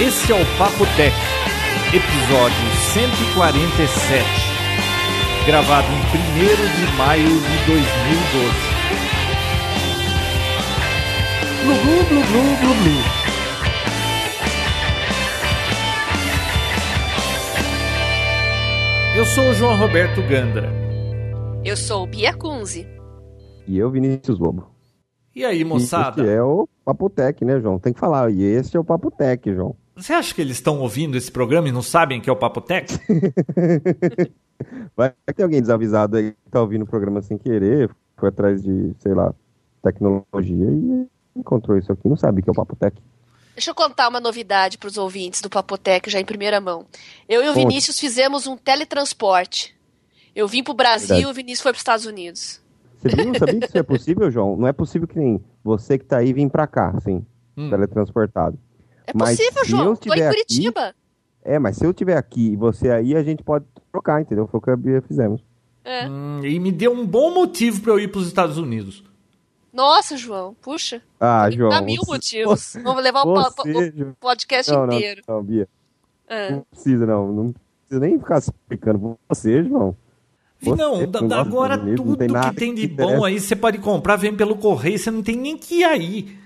Esse é o Papo Tech, episódio 147, gravado em 1 de maio de 2012. Glu, glu, glu, glu, glu, glu. Eu sou o João Roberto Gandra. Eu sou Bia Kunze. E eu, Vinícius Lobo. E aí, moçada? E esse é o Papotec, né, João? Tem que falar. E esse é o Papotec, João. Você acha que eles estão ouvindo esse programa e não sabem que é o Papotec? Vai ter alguém desavisado aí que tá ouvindo o programa sem querer, foi atrás de, sei lá, tecnologia e encontrou isso aqui, não sabe que é o Papotec. Deixa eu contar uma novidade para os ouvintes do Papotec já em primeira mão. Eu e o Vinícius fizemos um teletransporte. Eu vim para o Brasil e o Vinícius foi para os Estados Unidos. Você viu? Sabia que isso é possível, João? Não é possível que nem você que tá aí vir pra cá, assim, Hum. teletransportado. É Mas possível, João. Tô em estiver aqui- Curitiba. É, mas se eu tiver aqui e você aí, a gente pode trocar, entendeu? Foi o que a Bia fizemos. É. Hum, e me deu um bom motivo para eu ir para os Estados Unidos. Nossa, João. Puxa. Ah, Me João. Dá mil você- motivos. Vamos levar o, você, podcast Não, não, inteiro. não, Bia. É. Não precisa, não. Não precisa nem ficar se explicando. Você, João. Não, Você não da- gosta agora não tudo tem nada que tem de que bom aí você pode comprar, vem pelo correio, você não tem nem que ir aí.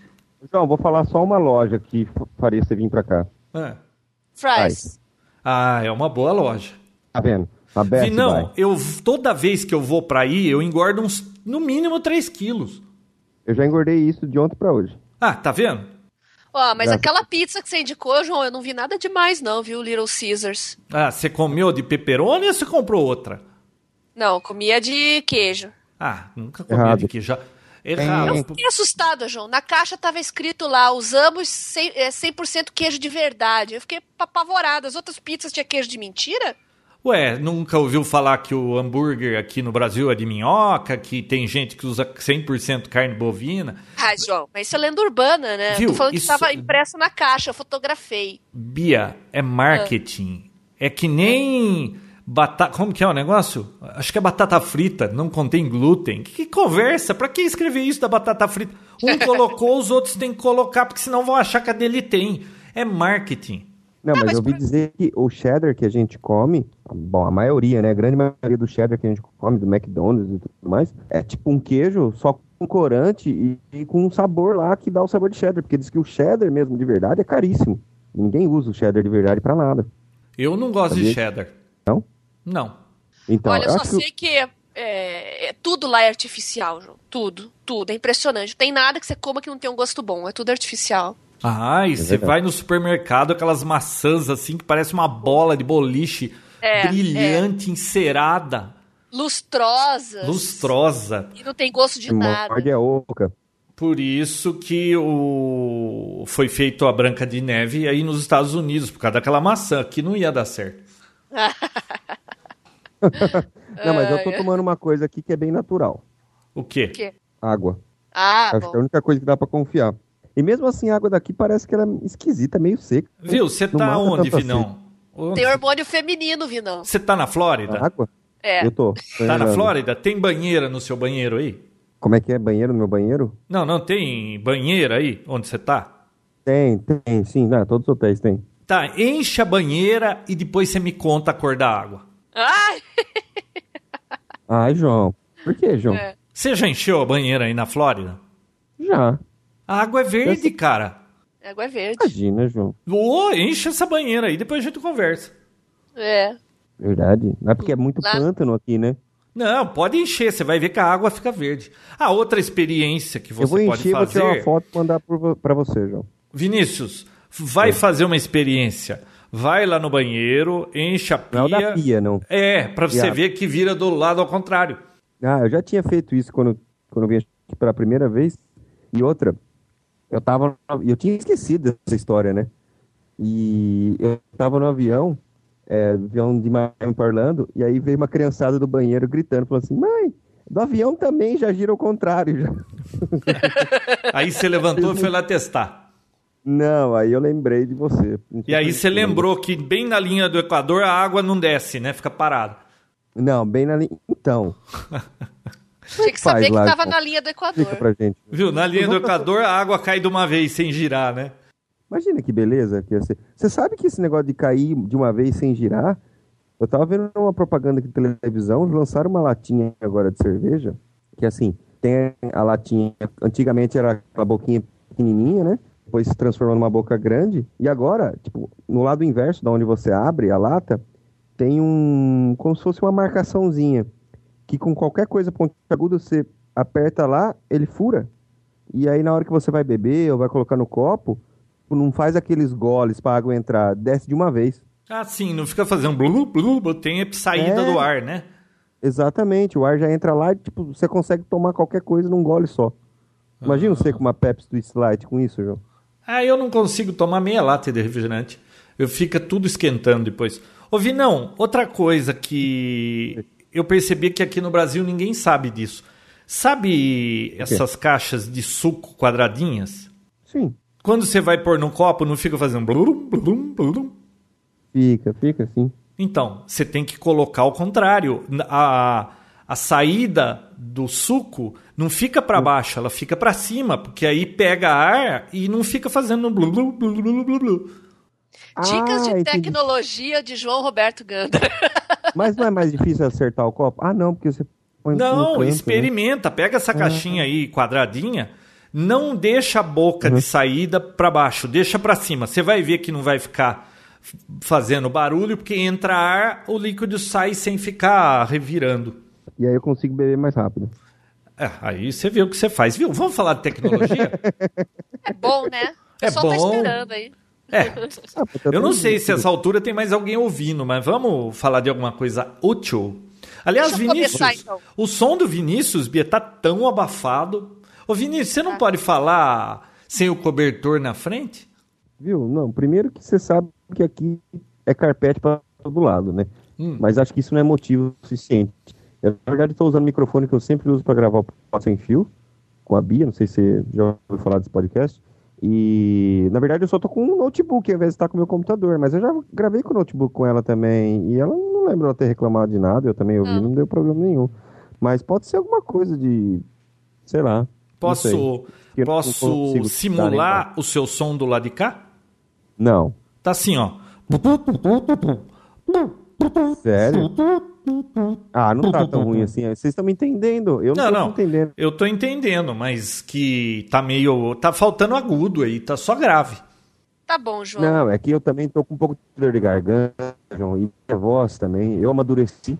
João, vou falar só uma loja que faria você vir pra cá. É. Fries. Ah, é uma boa loja. Tá vendo? A Best não, Buy. eu toda vez que eu vou para aí, eu engordo uns, no mínimo 3 quilos. Eu já engordei isso de ontem pra hoje. Ah, tá vendo? Ó, mas Graças- aquela pizza que você indicou, João, eu não vi nada demais, não, viu? Little Caesars. Ah, você comeu de pepperoni ou você comprou outra? Não, comia de queijo. Ah, nunca comi Errado. de queijo. Errado. É. Fiquei assustada, João. Na caixa tava escrito lá, usamos 100%, é, 100% queijo de verdade. Eu fiquei apavorada. As outras pizzas tinha queijo de mentira? Ué, nunca ouviu falar que o hambúrguer aqui no Brasil é de minhoca, que tem gente que usa 100% carne bovina? Ah, João, mas isso é lenda urbana, né? Viu? Tô falando Isso- que tava impressa na caixa, eu fotografei. Bia, é marketing. É que nem batata. Como que é o negócio? Acho que é batata frita, não contém glúten. Que, que conversa? Pra que escrever isso da batata frita? Um colocou, os outros têm que colocar, porque senão vão achar que a dele tem. É marketing. Não, mas, mas eu ouvi por- dizer que o cheddar que a gente come, bom, a maioria, né? A grande maioria do cheddar que a gente come, do McDonald's e tudo mais, é tipo um queijo só com corante e, e com um sabor lá que dá o sabor de cheddar. Porque diz que o cheddar mesmo de verdade é caríssimo. Ninguém usa o cheddar de verdade pra nada. Eu não gosto de Sabia? cheddar. Não? Não. Então, Olha, eu só que sei que é, é- tudo lá é artificial, João. Tudo, tudo. É impressionante. Não tem nada que você coma que não tenha um gosto bom. É tudo artificial. Ah, e você verdade. vai no supermercado, aquelas maçãs assim que parece uma bola de boliche É, brilhante, encerada, Lustrosas. lustrosa. E não tem gosto de nada. morde é oca. Por isso que o... foi feito a Branca de Neve aí nos Estados Unidos, por causa daquela maçã, que não ia dar certo. Não, mas eu tô tomando uma coisa aqui que é bem natural. O quê? O quê? Água. Ah, Acho que é a bom. única coisa que dá pra confiar. E mesmo assim, a água daqui parece que ela é esquisita, meio seca. Viu, você tá onde, Vinão? Onde? Tem hormônio feminino, Vinão. Você tá na A Flórida? água? É. Eu tô. tô Tá na lembrando. Flórida? Tem banheira no seu banheiro aí? Como é que é? Banheiro no meu banheiro? Não, não tem banheira aí onde você tá? Tem, tem, sim. Não, todos os hotéis têm. Tá, enche a banheira e depois você me conta a cor da água. Ai, Ai, João. Por que, João? É. Você já encheu a banheira aí na Flórida? Já. A água é verde, cara. água é verde. Imagina, João. Ô, enche essa banheira aí, depois a gente conversa. É. Verdade. Não é porque é muito Lá- pântano aqui, né? Não, pode encher, você vai ver que a água fica verde. A outra experiência que eu você vou pode encher, vou tirar fazer. uma foto e mandar pra você, João. Vinícius, vai fazer uma experiência. Vai lá no banheiro, enche a pia. Não é o da pia, não. É, pra você ver que vira do lado ao contrário. Ah, eu já tinha feito isso quando, quando eu vim aqui pela primeira vez. E outra, eu tava. Eu tinha esquecido dessa história, né? E eu tava no avião, é, avião de Miami pra Orlando, e aí veio uma criançada do banheiro gritando, falando assim, mãe, do avião também já gira ao contrário. Já. Aí você levantou e foi lá testar. Não, aí eu lembrei de você. E aí você lembrou que bem na linha do Equador a água não desce, né? Fica parada. Não, bem na linha. Então, Tinha que saber que lá, tava João? na linha do Equador. pra gente. Viu? Na linha do Equador a água cai de uma vez sem girar, né? Imagina que beleza que ia ser. Você sabe que esse negócio de cair de uma vez sem girar? Eu tava vendo uma propaganda aqui de televisão, lançaram uma latinha agora de cerveja, que assim, tem a latinha, antigamente era aquela boquinha pequenininha, né? Depois se transformou numa boca grande, e agora, tipo, no lado inverso, da onde você abre a lata, tem um, como se fosse uma marcaçãozinha, que com qualquer coisa pontiaguda você aperta lá, ele fura. E aí na hora que você vai beber ou vai colocar no copo, não faz aqueles goles para água entrar, desce de uma vez. Ah, sim, não fica fazendo blu, blu, blu, tem a saída é, do ar, né? Exatamente, o ar já entra lá e tipo, você consegue tomar qualquer coisa num gole só. Imagina ah. você com uma Pepsi Twist Light com isso, João. Ah, eu não consigo tomar meia lata de refrigerante. Eu fica tudo esquentando depois. Ouvi não, outra coisa que eu percebi que aqui no Brasil ninguém sabe disso. Sabe essas caixas de suco quadradinhas? Sim. Quando você vai pôr no copo, não fica fazendo blum, blum, blum? Fica, fica sim. Então, você tem que colocar ao contrário. A, a saída do suco não fica para baixo, ela fica para cima, porque aí pega ar e não fica fazendo blu blu blu blu blu blu. Dicas ah, de tecnologia de João Roberto Ganda. Mas não é mais difícil acertar o copo? Ah, não, porque você põe Não, canto, né? experimenta, né? pega essa ah. caixinha ah. aí quadradinha, não deixa a boca uhum. de saída para baixo, deixa para cima. Você vai ver que não vai ficar fazendo barulho, porque entra ar, o líquido sai sem ficar revirando. E aí eu consigo beber mais rápido. É, aí você vê o que você faz, viu? Vamos falar de tecnologia? é bom, né? É Só bom. tá esperando aí. É. Ah, eu não sei se essa altura tem mais alguém ouvindo, mas vamos falar de alguma coisa útil. Aliás, Vinícius, começar, então. o som do Vinícius, Bia, tá tão abafado. Ô, Vinícius, você não ah. pode falar sem o cobertor na frente? Viu? Não, primeiro que você sabe que aqui é carpete para todo lado, né? Hum. Mas acho que isso não é motivo suficiente. Eu, na verdade, estou usando o microfone que eu sempre uso para gravar o sem fio, com a Bia, não sei se você já ouviu falar desse podcast. E, na verdade, eu só tô com um notebook ao invés de estar com o meu computador. Mas eu já gravei com o notebook com ela também. E ela não lembra ela ter reclamado de nada. Eu também ouvi, não, não deu problema nenhum. Mas pode ser alguma coisa de. Sei lá. Posso, posso simular o seu som do lado de cá? Não. Tá assim, ó. Sério? Ah, não tá tão ruim assim. Vocês estão me entendendo? Eu não, não, tô entendendo. Eu tô entendendo, mas que tá meio. Tá faltando agudo aí, tá só grave. Tá bom, João. Não, é que eu também tô com um pouco de dor de garganta, João, e minha voz também. Eu amadureci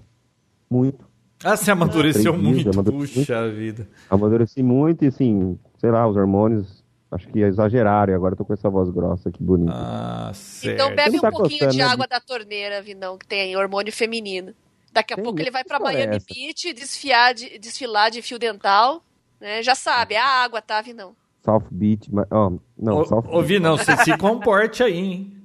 muito. Ah, você amadureceu muito. Amadureci Puxa muito. vida. Amadureci muito e, assim, sei lá, os hormônios Acho que exageraram e agora eu tô com essa voz grossa aqui bonita. Ah, certo. Então bebe tá um pouquinho de né? água da torneira, Vinão, que tem hormônio feminino. Daqui a tem pouco ele vai para Miami essa. Beach desfiar de, desfilar de fio dental. Né? Já sabe, é a água, tá, Vinão? South Beach. Oh, não, o, South Ô, Vinão, você se comporte aí, hein?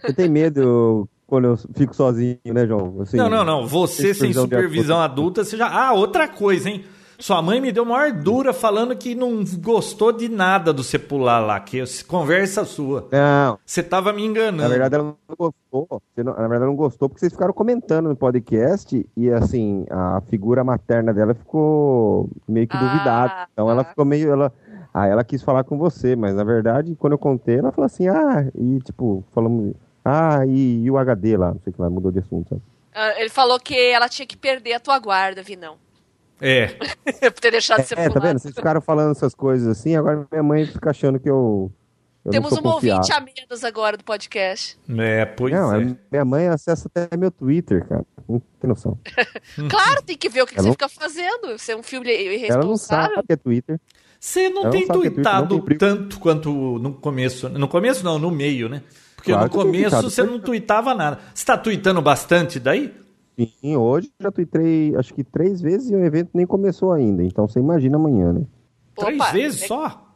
Você tem medo quando eu fico sozinho, né, João? Assim, não, não, não. Você sem supervisão adulta, você já. Ah, outra coisa, hein? Sua mãe me deu maior dura falando que não gostou de nada do você pular lá, que conversa sua. Não. Você tava me enganando. Na verdade, ela não gostou. Não, na verdade, ela não gostou porque vocês ficaram comentando no podcast e, assim, a figura materna dela ficou meio que ah, duvidada. Então, tá. ela ficou meio... Ela, ah, ela quis falar com você, mas na verdade, quando eu contei, ela falou assim, ah, e tipo, falamos, ah, e, e o HD lá, não sei o que lá, mudou de assunto. Sabe? Ah, ele falou que ela tinha que perder a tua guarda, Vinão. É. Por ter deixado de ser É, tá vendo? Vocês ficaram falando essas coisas assim, agora minha mãe fica achando que eu. eu Temos um ouvinte a menos agora do podcast. É, pois não, é. Minha mãe acessa até meu Twitter, cara. Não tem noção. claro, tem que ver o que, que você não... fica fazendo. Você é um filme irresponsável. Ela não sabe o que é Twitter. Você não Ela tem não tweetado é tanto quanto no começo. No começo não, no meio, né? Porque claro no começo você não tweetava nada. Você tá tweetando bastante daí? Sim, hoje já tuitei acho que três vezes e o evento nem começou ainda. Então você imagina amanhã, né? Três Opa, vezes é... só?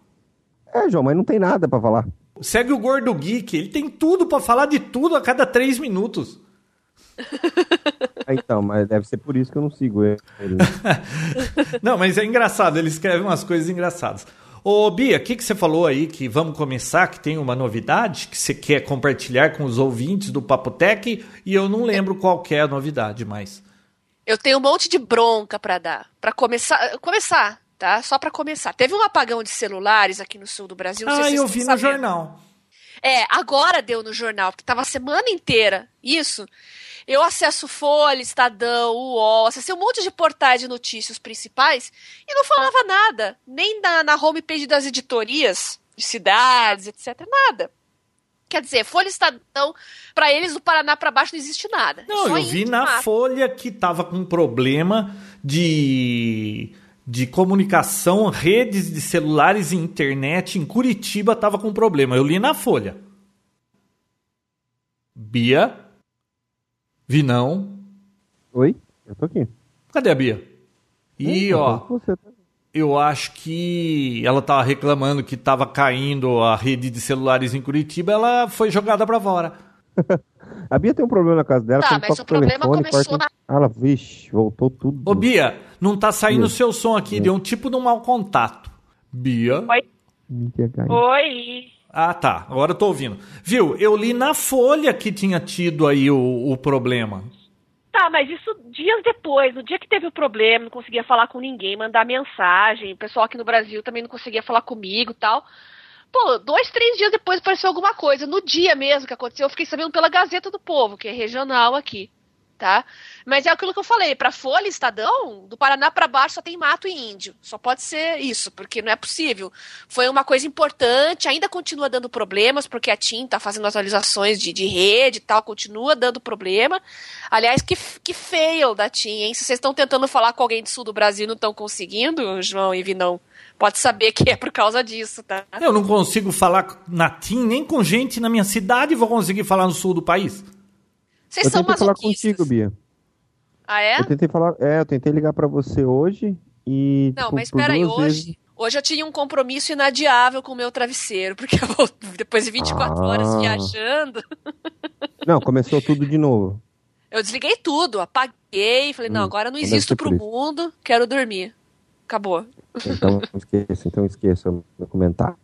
É, João, mas não tem nada para falar. Segue o Gordo Geek, ele tem tudo para falar de tudo a cada três minutos. É, então, mas deve ser por isso que eu não sigo ele. não, mas é engraçado, ele escreve umas coisas engraçadas. Ô, Bia, o que, que você falou aí que vamos começar, que tem uma novidade que você quer compartilhar com os ouvintes do Papotec e eu não lembro qual é a novidade mais. Eu tenho um monte de bronca para dar. para começar, começar, tá? Só para começar. Teve um apagão de celulares aqui no sul do Brasil. Ah, eu vi no jornal. É, agora deu no jornal, porque tava a semana inteira. Isso. Eu acesso Folha, Estadão, UOL, acessei um monte de portais de notícias principais e não falava nada. Nem na, na homepage das editorias, de cidades, etc. Nada. Quer dizer, Folha Estadão, para eles do Paraná para baixo não existe nada. Não, eu vi na mata. Folha que tava com um problema de de comunicação, redes de celulares e internet em Curitiba tava com problema. Eu li na Folha. Bia? Vinão? Oi, eu tô aqui. Cadê a Bia? E, ó, tá- eu acho que ela tava reclamando que tava caindo a rede de celulares em Curitiba, ela foi jogada para fora. a Bia tem um problema na casa dela. Tá, mas o problema telefone, começou na... Ah, ela, vixe, voltou tudo. Ô, Bia, não tá saindo o seu som aqui, deu um tipo de um mau contato. Bia? Oi. Oi. Ah, tá. Agora eu tô ouvindo. Viu? Eu li na Folha que tinha tido aí o, o problema. Tá, mas isso dias depois, no dia que teve o problema, não conseguia falar com ninguém, mandar mensagem, o pessoal aqui no Brasil também não conseguia falar comigo tal. Pô, dois, três dias depois apareceu alguma coisa. No dia mesmo que aconteceu, eu fiquei sabendo pela Gazeta do Povo, que é regional aqui tá? Mas é aquilo que eu falei, para Folha, Estadão, do Paraná para baixo só tem mato e índio. Só pode ser isso, porque não é possível. Foi uma coisa importante, ainda continua dando problemas, porque a TIM tá fazendo atualizações de, de rede e tal, continua dando problema. Aliás, que, que fail da TIM, hein? Se vocês estão tentando falar com alguém do sul do Brasil e não estão conseguindo, João e Vinão, pode saber que é por causa disso, tá? Eu não consigo falar na TIM nem com gente na minha cidade, vou conseguir falar no sul do país. Vocês eu são tentei falar contigo, Bia. Ah, é? Eu tentei falar, é, eu tentei ligar para você hoje e Não, tipo, mas peraí, hoje, vezes... hoje eu tinha um compromisso inadiável com o meu travesseiro, porque eu, depois de 24 ah. horas viajando. Não, começou tudo de novo. Eu desliguei tudo, apaguei, falei, hum, não, agora não existo pro mundo, quero dormir. Acabou. Então esqueça, então esqueça o meu comentário.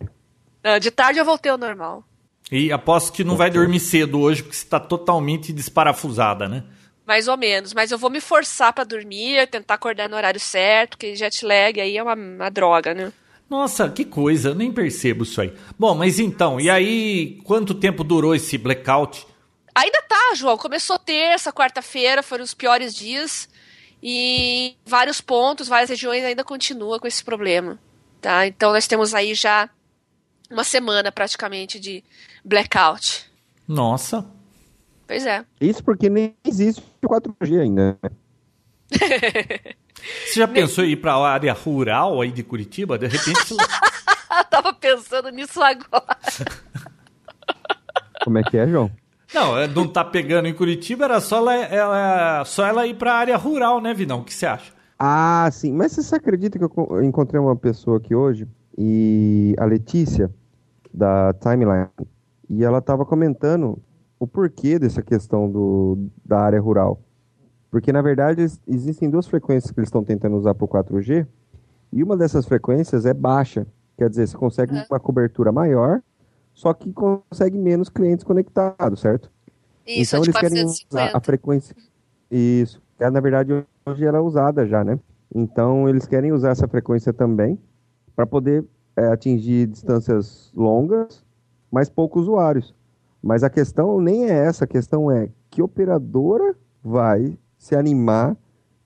De tarde eu voltei ao normal. E aposto que não vai dormir cedo hoje, porque você está totalmente desparafusada, né? Mais ou menos, mas eu vou me forçar para dormir, tentar acordar no horário certo, porque jet lag aí é uma, uma droga, né? Nossa, que coisa, eu nem percebo isso aí. Bom, mas então, e aí, quanto tempo durou esse blackout? Ainda tá, João. Começou terça, quarta-feira, foram os piores dias. E vários pontos, várias regiões ainda continua com esse problema. Tá? Então nós temos aí já uma semana praticamente de blackout. Nossa. Pois é. Isso porque nem existe 4G ainda. Né? Você já pensou em ir para a área rural aí de Curitiba? De repente. Tava pensando nisso agora. Como é que é, João? Não, é, não tá pegando em Curitiba, era só ela, ela só ela ir para a área rural, né, Vinão? O que você acha? Ah, sim. Mas você acredita que eu encontrei uma pessoa aqui hoje e a Letícia, da Timeline, e ela estava comentando o porquê dessa questão do, da área rural. Porque, na verdade, existem duas frequências que eles estão tentando usar para o 4G, e uma dessas frequências é baixa. Quer dizer, você consegue uma cobertura maior, só que consegue menos clientes conectados, certo? Isso, então, eles querem usar a frequência. Isso. É, na verdade, hoje ela é usada já, né? Então, eles querem usar essa frequência também para poder é, atingir distâncias longas, mas poucos usuários. Mas a questão nem é essa, a questão é que operadora vai se animar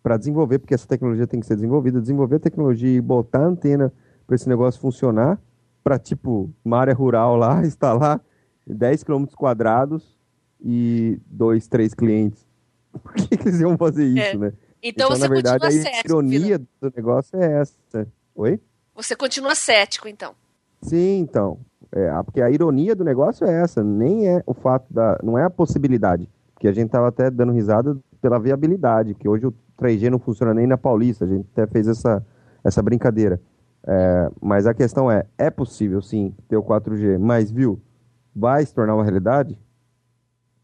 para desenvolver, porque essa tecnologia tem que ser desenvolvida, desenvolver a tecnologia e botar a antena para esse negócio funcionar, para tipo, uma área rural lá, instalar 10 km quadrados e dois, três clientes. Por que, que eles iam fazer isso, é. né? Então, então na verdade, a ironia do negócio é essa. Oi? Você continua cético, então. Sim, então. É, porque a ironia do negócio é essa, nem é o fato da. não é a possibilidade. Porque a gente estava até dando risada pela viabilidade, que hoje o 3G não funciona nem na Paulista, a gente até fez essa, essa brincadeira. É, mas a questão é, é possível sim ter o 4G, mas viu, vai se tornar uma realidade?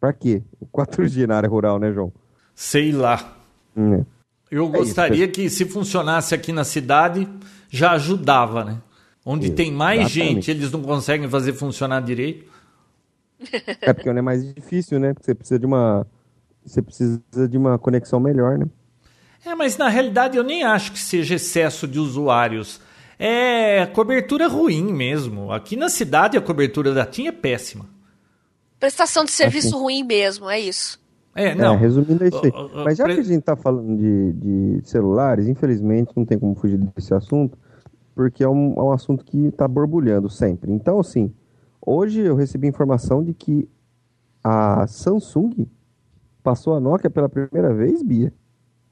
Para quê? O 4G na área rural, né, João? Sei lá. Hum, é. Eu gostaria isso. que se funcionasse aqui na cidade, já ajudava, né? Onde Isso, tem mais exatamente. gente, eles não conseguem fazer funcionar direito. É porque é mais difícil, né? Porque você precisa de uma você precisa de uma conexão melhor, né? É, mas na realidade eu nem acho que seja excesso de usuários. É cobertura ruim mesmo. Aqui na cidade a cobertura da TIM é péssima. Prestação de serviço assim. ruim mesmo, é isso. É, não. É, resumindo é isso aí. Mas já que a gente tá falando de, de celulares, infelizmente não tem como fugir desse assunto, porque é um, é um assunto que tá borbulhando sempre. Então, assim, hoje eu recebi informação de que a Samsung passou a Nokia pela primeira vez, Bia.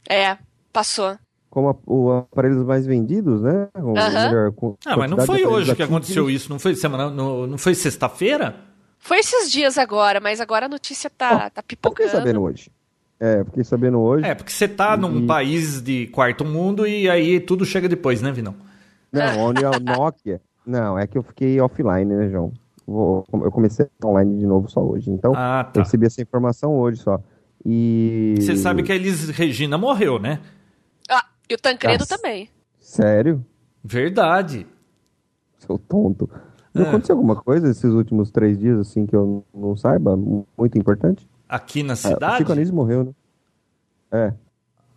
É, passou. Como a, o aparelhos mais vendidos, né? uhum. melhor, ah, mas não foi hoje que aconteceu isso, não foi semana, não, não foi sexta-feira? Foi esses dias agora, mas agora a notícia tá, oh, tá pipocando. Fiquei sabendo hoje. É, fiquei sabendo hoje. É, porque você tá e... num país de quarto mundo e aí tudo chega depois, né, Vinão? Não, onde é o Nokia. Não, é que eu fiquei offline, né, João? Vou, eu comecei online de novo só hoje. Então, ah, tá. eu recebi essa informação hoje só. E. Você sabe que a Elis Regina morreu, né? Ah, e o Tancredo ah, também. Sério? Verdade. Seu tonto. Não é. aconteceu alguma coisa esses últimos três dias, assim, que eu não saiba? Muito importante? Aqui na cidade? É, o Chico Anísio morreu, né? É.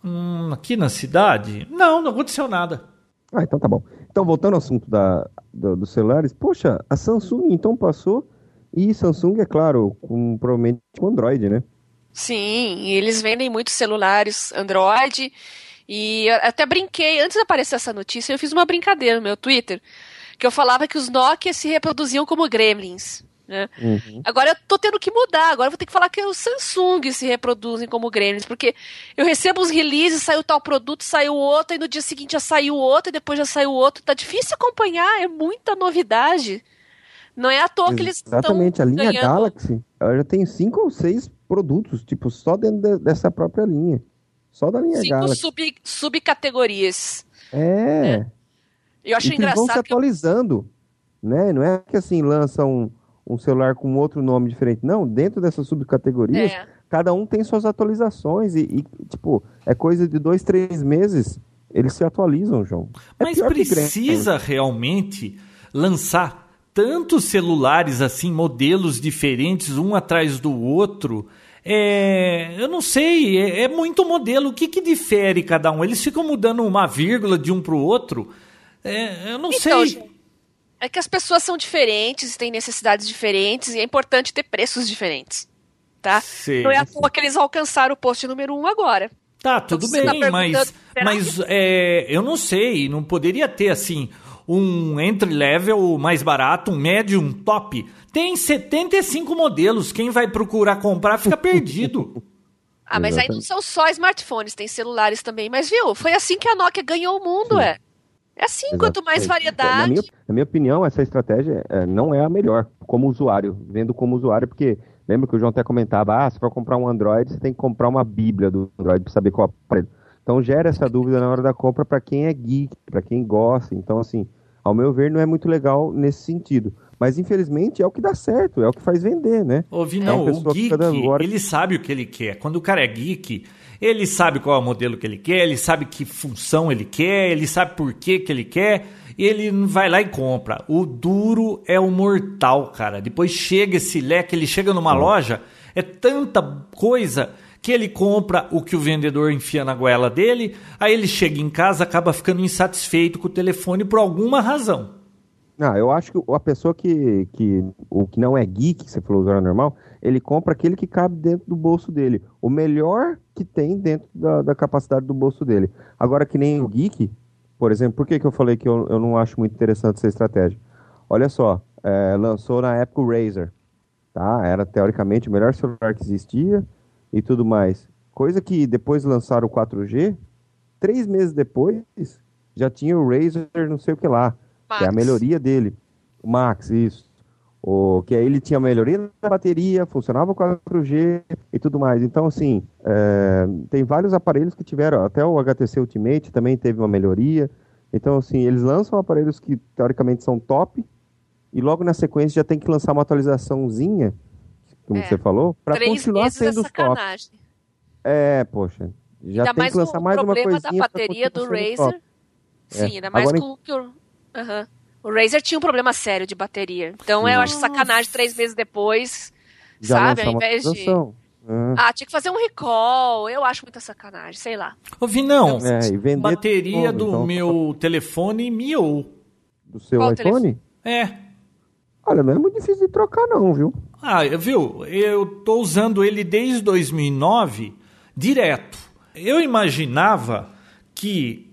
Hum, aqui na cidade? Não, não aconteceu nada. Ah, então tá bom. Então, voltando ao assunto da, do, dos celulares, poxa, a Samsung então passou, e Samsung, é claro, com, provavelmente com Android, né? Sim, eles vendem muitos celulares Android, e até brinquei, antes de aparecer essa notícia, eu fiz uma brincadeira no meu Twitter, que eu falava que os Nokia se reproduziam como gremlins. Né? Uhum. Agora eu tô tendo que mudar, agora eu vou ter que falar que os Samsung se reproduzem como gremlins, porque eu recebo os releases, saiu tal produto, saiu outro, e no dia seguinte já saiu outro, e depois já saiu outro. Tá difícil acompanhar, é muita novidade. Não é à toa Exatamente, que eles estão Exatamente, a linha ganhando. Galaxy, ela já tem cinco ou seis produtos, tipo, só dentro de, dessa própria linha. Só da linha cinco Galaxy. Sub, subcategorias. É. é. Eu acho e engraçado. Vão se atualizando, eu... né? Não é que assim lança um um celular com outro nome diferente. Não, dentro dessas subcategorias, é. cada um tem suas atualizações e, e, tipo, é coisa de dois, três meses, eles se atualizam, João. É Mas precisa realmente lançar tantos celulares assim, modelos diferentes, um atrás do outro. É, eu não sei, é, é muito modelo. O que, que difere cada um? Eles ficam mudando uma vírgula de um para o outro. É, eu não então, sei. É que as pessoas são diferentes, têm necessidades diferentes e é importante ter preços diferentes. Tá? Sim, Não é à toa que eles alcançaram o post número um agora. Tá, tudo então, bem, tá mas, mas é, eu não sei, não poderia ter assim um entry level mais barato, um médio, um top. Tem 75 modelos, quem vai procurar comprar fica perdido. ah, mas aí não são só smartphones, tem celulares também. Mas viu, foi assim que a Nokia ganhou o mundo, Sim. é. É assim, Exato. quanto mais variedade. Na minha, na minha, opinião, essa estratégia é, não é a melhor como usuário, vendo como usuário, porque lembra que o João até comentava: ah, se for comprar um Android, você tem que comprar uma Bíblia do Android para saber qual aparelho. Então gera essa dúvida na hora da compra para quem é geek, para quem gosta. Então, assim, ao meu ver, não é muito legal nesse sentido. Mas infelizmente é o que dá certo, é o que faz vender, né? Ouvi, não, é o geek, ele sabe o que ele quer. Quando o cara é geek, ele sabe qual é o modelo que ele quer, ele sabe que função ele quer, ele sabe por que, que ele quer, e ele vai lá e compra. O duro é o mortal, cara. Depois chega esse leque, ele chega numa loja, é tanta coisa que ele compra o que o vendedor enfia na goela dele, aí ele chega em casa, acaba ficando insatisfeito com o telefone por alguma razão. Não, eu acho que a pessoa que, que, o que não é geek, você falou usuário normal, ele compra aquele que cabe dentro do bolso dele. O melhor que tem dentro da, da capacidade do bolso dele. Agora, que nem o geek, por exemplo, por que, que eu falei que eu, eu não acho muito interessante essa estratégia? Olha só, é, lançou na época o Razer, tá? Era teoricamente o melhor celular que existia e tudo mais. Coisa que depois lançaram o 4G, três meses depois já tinha o Razer não sei o que lá, Max. é a melhoria dele. O Max, isso. O, que aí ele tinha melhoria da bateria, funcionava com 4G e tudo mais. Então, assim, é, tem vários aparelhos que tiveram, até o HTC Ultimate também teve uma melhoria. Então, assim, eles lançam aparelhos que teoricamente são top e logo na sequência já tem que lançar uma atualizaçãozinha, como é, você falou, para continuar sendo é top. É, poxa, já ainda tem que lançar mais uma coisinha. O problema da bateria do Razer, sim, é. ainda mais Agora, com o Uhum. O Razer tinha um problema sério de bateria. Então Sim. eu acho sacanagem três meses depois, Já sabe? Ao invés de. É. Ah, tinha que fazer um recall. Eu acho muita sacanagem, sei lá. Ô, Vinão, é, bateria do então, meu telefone miou. Do seu Qual iPhone? É. Olha, não é muito difícil de trocar, não, viu? Ah, viu? Eu tô usando ele desde 2009 direto. Eu imaginava que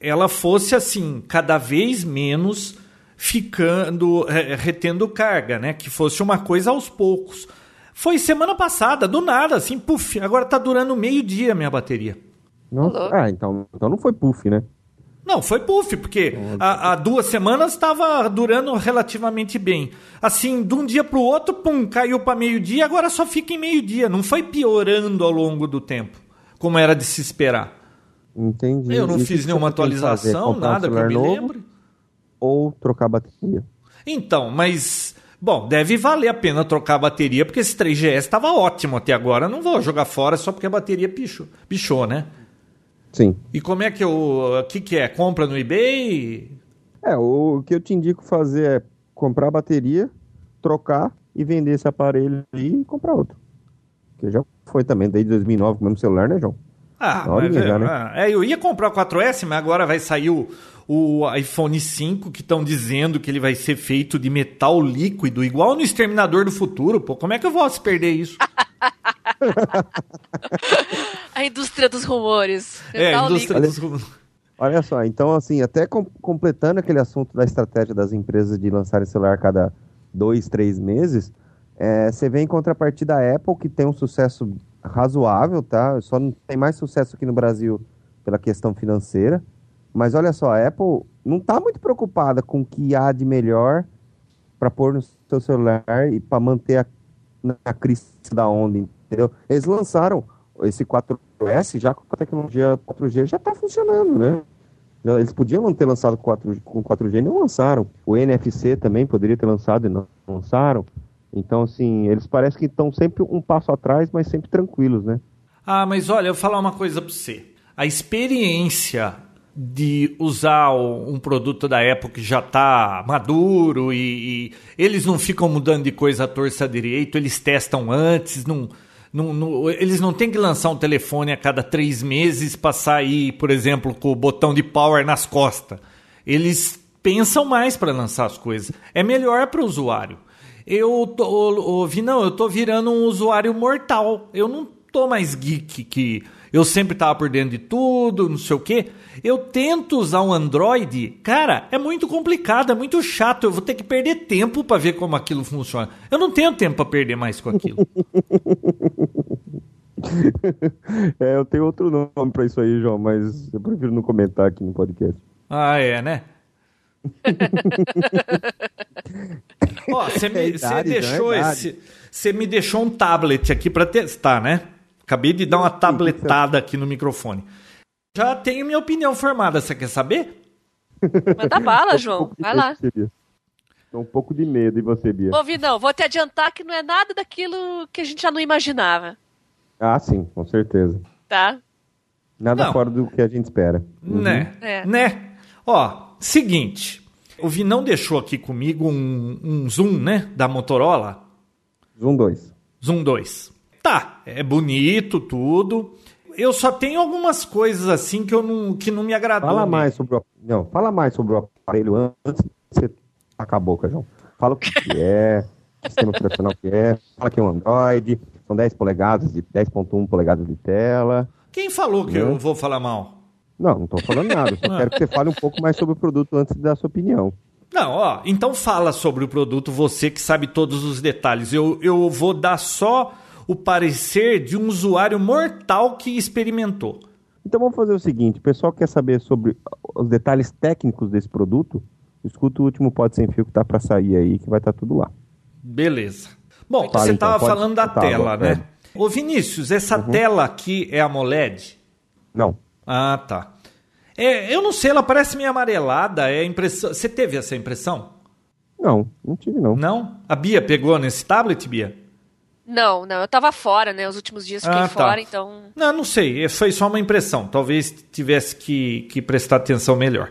ela fosse assim, cada vez menos ficando retendo carga, né? Que fosse uma coisa aos poucos. Foi semana passada, do nada, assim, puf, agora tá durando meio dia a minha bateria. Nossa, ah, então, então não foi puff, né? Não, foi puff, porque há, há duas semanas estava durando relativamente bem. Assim, de um dia para o outro, pum, caiu para meio-dia, agora só fica em meio-dia. Não foi piorando ao longo do tempo, como era de se esperar. Entendi. Eu não e fiz nenhuma atualização, nada um que eu me lembre. Ou trocar a bateria. Então, mas. Bom, deve valer a pena trocar a bateria, porque esse 3GS estava ótimo até agora. Não vou jogar fora só porque a bateria pichou, pichou né? Sim. E como é que eu. O que, que é? Compra no eBay? É, o que eu te indico fazer é comprar a bateria, trocar e vender esse aparelho e comprar outro. Que já foi também, desde 2009 com o mesmo celular, né, João? Ah, mas, já, né? Ah, é, eu ia comprar o 4S, mas agora vai sair o, o iPhone 5 que estão dizendo que ele vai ser feito de metal líquido, igual no Exterminador do Futuro. Pô, como é que eu vou se perder isso? a indústria dos rumores. É, a indústria dos rumores. Olha só, então assim, até com, completando aquele assunto da estratégia das empresas de lançarem celular cada dois, três meses, é, você vê em contrapartida a Apple, que tem um sucesso razoável, tá? Só não tem mais sucesso aqui no Brasil pela questão financeira. Mas olha só, a Apple não está muito preocupada com o que há de melhor para pôr no seu celular e para manter a, na crista da onda, entendeu? Eles lançaram esse 4S já com a tecnologia 4G já está funcionando, né? Eles podiam ter lançado 4, com 4G e não lançaram. O NFC também poderia ter lançado e não lançaram. Então, assim, eles parecem que estão sempre um passo atrás, mas sempre tranquilos, né? Ah, mas olha, eu vou falar uma coisa para você. A experiência de usar um produto da Apple que já está maduro e, e, eles não ficam mudando de coisa à torça direito, eles testam antes, não, não, não, eles não têm que lançar um telefone a cada três meses para sair, por exemplo, com o botão de power nas costas. Eles pensam mais para lançar as coisas. É melhor para o usuário. Eu tô, vi, não, eu tô virando um usuário mortal. Eu não tô mais geek que eu sempre tava por dentro de tudo, não sei o quê. Eu tento usar um Android, cara, é muito complicado, é muito chato. Eu vou ter que perder tempo para ver como aquilo funciona. Eu não tenho tempo para perder mais com aquilo. é, eu tenho outro nome para isso aí, João, mas eu prefiro não comentar aqui no podcast. Ah, é, né? Ó, você me, é deixou é esse, você me deixou um tablet aqui para testar, né? Acabei de dar uma tabletada aqui no microfone. Já tenho minha opinião formada, você quer saber? Manda bala, João. Vai lá. Tô um pouco de medo, e você, Bia? Ô, não, vou te adiantar que não é nada daquilo que a gente já não imaginava. Ah, sim, com certeza. Tá? Nada não. fora do que a gente espera. Uhum. Né? É. Né? Ó, seguinte. O Vinão deixou aqui comigo um, um Zoom, né? Da Motorola. Zoom 2. Zoom 2. Tá, é bonito tudo eu só tenho algumas coisas assim que eu não, que não me agradou. Fala mais sobre o, não, fala mais sobre o aparelho antes de você tacar a boca, João. Fala o que é, sistema operacional que é, fala que é um Android, são 10 polegadas de 10.1 polegadas de tela. Quem falou que eu vou falar mal? Não, não estou falando nada. Só quero que você fale um pouco mais sobre o produto antes de dar a sua opinião. Não, ó, então fala sobre o produto, você que sabe todos os detalhes. Eu, eu vou dar só o parecer de um usuário mortal que experimentou. Então vamos fazer o seguinte: o pessoal quer saber sobre os detalhes técnicos desse produto? Escuta o último Pode Sem Fio que tá para sair aí, que vai estar tá tudo lá. Beleza. Bom, Fala, você estava então, falando da tela, né? É. Ô Vinícius, essa uhum. tela aqui é AMOLED? Não. Ah, tá. É, eu não sei, ela parece meio amarelada. É impressão. Você teve essa impressão? Não, não tive não. Não? A Bia pegou nesse tablet, Bia? Não, não, eu tava fora, né? Os últimos dias fiquei ah, tá. fora, então. Não, não sei, foi só uma impressão. Talvez tivesse que, que prestar atenção melhor.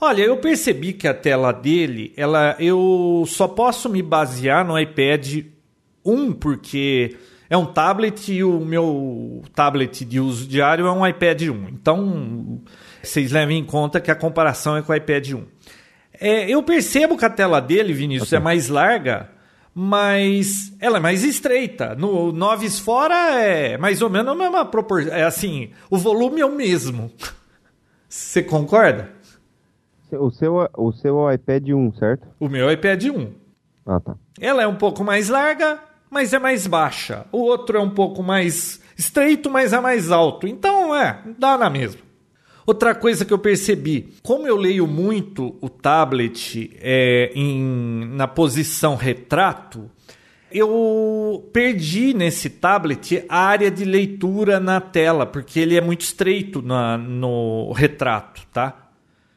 Olha, eu percebi que a tela dele, ela, eu só posso me basear no iPad 1, porque é um tablet e o meu tablet de uso diário é um iPad 1. Então, vocês levem em conta que a comparação é com o iPad 1. É, eu percebo que a tela dele, Vinícius, okay. é mais larga mas ela é mais estreita. No Noves fora é mais ou menos a mesma proporção. É assim, o volume é o mesmo. Você concorda? O seu, o seu iPad 1, certo? O meu iPad 1. Ah, tá. Ela é um pouco mais larga, mas é mais baixa. O outro é um pouco mais estreito, mas é mais alto. Então, é, dá na mesma. Outra coisa que eu percebi, como eu leio muito o tablet é, em, na posição retrato, eu perdi nesse tablet a área de leitura na tela, porque ele é muito estreito na, no retrato, tá?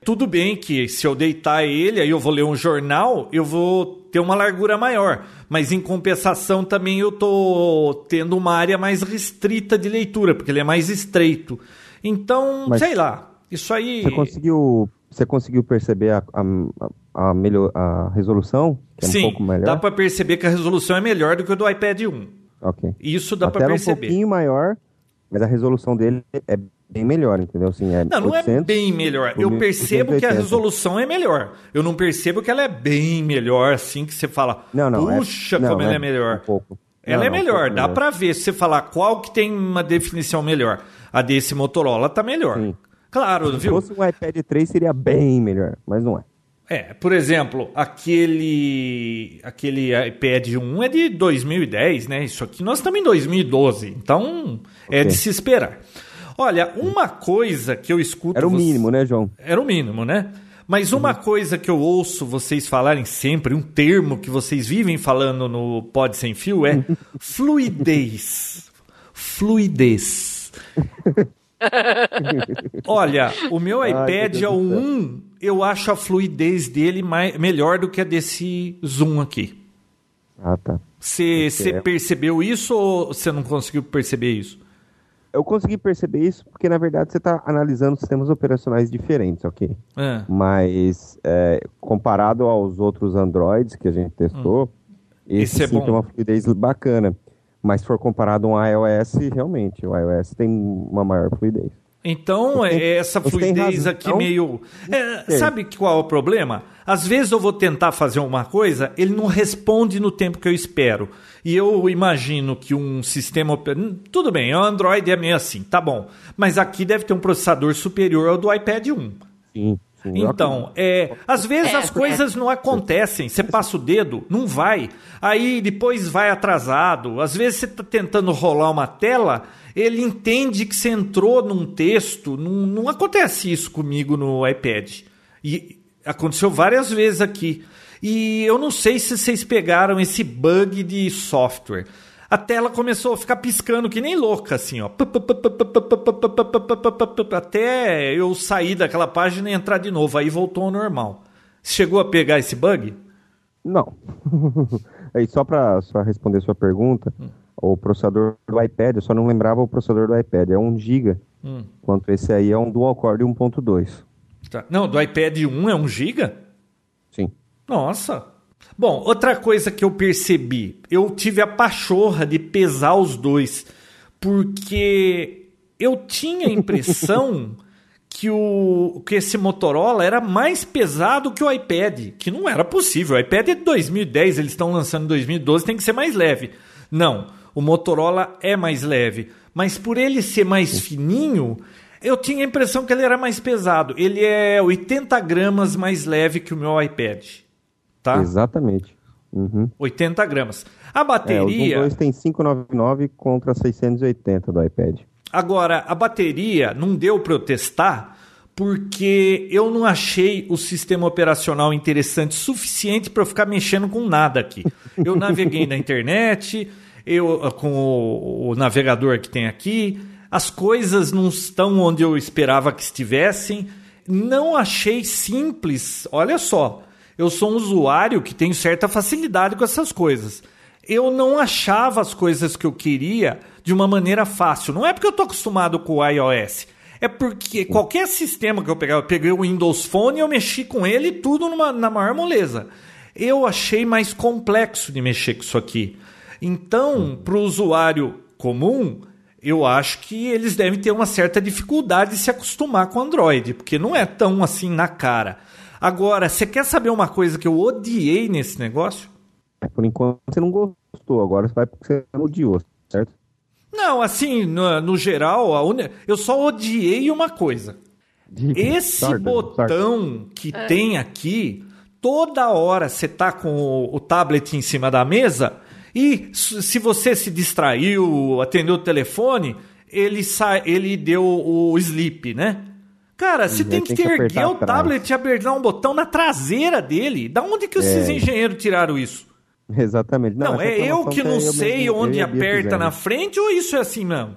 Tudo bem que se eu deitar ele, aí eu vou ler um jornal, eu vou ter uma largura maior. Mas em compensação também eu tô tendo uma área mais restrita de leitura, porque ele é mais estreito. Então, Mas sei lá, isso aí. Você conseguiu, você conseguiu perceber a, a, a, melhor, a resolução? Que é Sim, um pouco melhor? dá para perceber que a resolução é melhor do que o do iPad 1. Ok. Isso dá para perceber. é um pouquinho maior, mas a resolução dele é bem melhor, entendeu? Assim, é não, 800, não é bem melhor. Eu percebo 880. que a resolução é melhor. Eu não percebo que ela é bem melhor, assim, que você fala, não, não, é puxa, é, não, como ela é, é melhor. Um. Ela não, é melhor, um dá para ver. Se você falar qual que tem uma definição melhor, a desse Motorola tá melhor. Sim. Claro, Se viu? Se fosse um iPad 3 seria bem melhor, mas não é. É, por exemplo, aquele aquele iPad 1 é de 2010, né? Isso aqui nós estamos em 2012, então okay. é de se esperar. Olha, uma coisa que eu escuto. Era o mínimo, né, João? Era o mínimo, né? Mas uma coisa que eu ouço vocês falarem sempre, um termo que vocês vivem falando no Pod Sem Fio é fluidez. fluidez. Olha, o meu iPad é o 1, eu acho a fluidez dele mais, melhor do que a desse Zoom aqui. Ah, tá. Você é. percebeu isso ou você não conseguiu perceber isso? Eu consegui perceber isso porque, na verdade, você está analisando sistemas operacionais diferentes, ok? É. Mas, é, comparado aos outros Androids que a gente testou, hum. esse, esse é tem uma fluidez bacana. Mas se for comparado a um iOS, realmente, o iOS tem uma maior fluidez. Então, é essa fluidez aqui então, meio. É, sabe qual é o problema? Às vezes eu vou tentar fazer uma coisa, ele não responde no tempo que eu espero. E eu imagino que um sistema. Tudo bem, o Android é meio assim, tá bom. Mas aqui deve ter um processador superior ao do iPad 1. Sim. Então, é, às vezes é, as coisas não acontecem. Você passa o dedo, não vai. Aí depois vai atrasado. Às vezes você está tentando rolar uma tela, ele entende que você entrou num texto. Não, não acontece isso comigo no iPad. E aconteceu várias vezes aqui. E eu não sei se vocês pegaram esse bug de software. A tela começou a ficar piscando que nem louca, assim, ó. Até eu sair daquela página e entrar de novo. Aí voltou ao normal. Chegou a pegar esse bug? Não. Aí só para só responder sua pergunta, hum. o processador do iPad, eu só não lembrava o processador do iPad, é 1 GB. Hum. Enquanto esse aí é um dual core 1.2. Tá. Não, do iPad 1 é 1 GB? Sim. Nossa. Bom, outra coisa que eu percebi, eu tive a pachorra de pesar os dois, porque eu tinha a impressão que, o, que esse Motorola era mais pesado que o iPad, que não era possível. O iPad é de 2010, eles estão lançando em 2012, tem que ser mais leve. Não, o Motorola é mais leve, mas por ele ser mais fininho, eu tinha a impressão que ele era mais pesado. Ele é 80 gramas mais leve que o meu iPad. Tá? Exatamente. Uhum. 80 gramas. A bateria. É, o 2 tem 599 contra 680 do iPad. Agora, a bateria não deu para eu testar porque eu não achei o sistema operacional interessante suficiente para eu ficar mexendo com nada aqui. Eu naveguei na internet, eu com o, o navegador que tem aqui, as coisas não estão onde eu esperava que estivessem. Não achei simples. Olha só, eu sou um usuário que tem certa facilidade com essas coisas. Eu não achava as coisas que eu queria de uma maneira fácil. Não é porque eu estou acostumado com o iOS. É porque qualquer sistema que eu pegar, eu peguei o Windows Phone e eu mexi com ele tudo numa, na maior moleza. Eu achei mais complexo de mexer com isso aqui. Então, para o usuário comum, eu acho que eles devem ter uma certa dificuldade de se acostumar com Android, porque não é tão assim na cara. Agora, você quer saber uma coisa que eu odiei nesse negócio? por enquanto você não gostou, agora você vai porque você odiou, certo? Não, assim, no, no geral, a uni... eu só odiei uma coisa. Esse sorte, botão sorte. que é. tem aqui, toda hora você tá com o, o tablet em cima da mesa e se você se distraiu, atendeu o telefone, ele, sa... ele deu o sleep, né? Cara, você tem que, tem que erguer o tablet e apertar um botão na traseira dele. Da onde que esses é. engenheiros tiraram isso? Exatamente. Não, não é eu que não sei mesmo, onde aperta na frente ou isso é assim mesmo?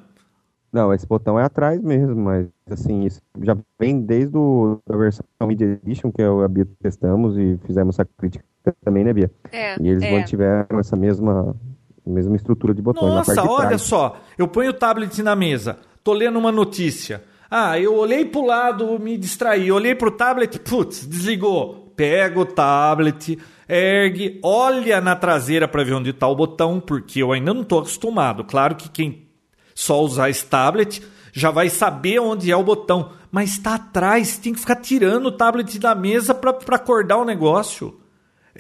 Não, esse botão é atrás mesmo, mas assim, isso já vem desde o, a versão Media Edition que eu e a Bia testamos e fizemos essa crítica também, né, Bia? É, e eles é. mantiveram essa mesma, mesma estrutura de botões. Nossa, olha só, eu ponho o tablet na mesa, tô lendo uma notícia. Ah, eu olhei pro lado, me distraí. Olhei pro tablet, putz, desligou. Pega o tablet, ergue, olha na traseira para ver onde está o botão, porque eu ainda não estou acostumado. Claro que quem só usar esse tablet já vai saber onde é o botão, mas está atrás, tem que ficar tirando o tablet da mesa para acordar o negócio.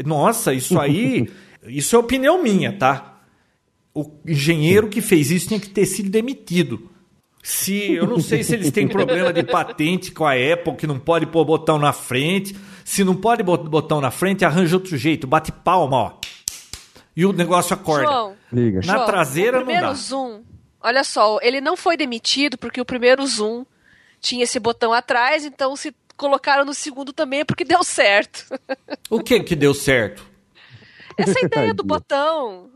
Nossa, isso aí, isso é opinião minha, tá? O engenheiro que fez isso tinha que ter sido demitido. Se eu não sei se eles têm problema de patente com a Apple que não pode pôr botão na frente. Se não pode pôr botão na frente, arranja outro jeito, bate palma, ó. E o negócio acorda. João, Liga. Na João, traseira o primeiro não dá. zoom. Olha só, ele não foi demitido porque o primeiro zoom tinha esse botão atrás, então se colocaram no segundo também é porque deu certo. O que que deu certo? Essa ideia do botão.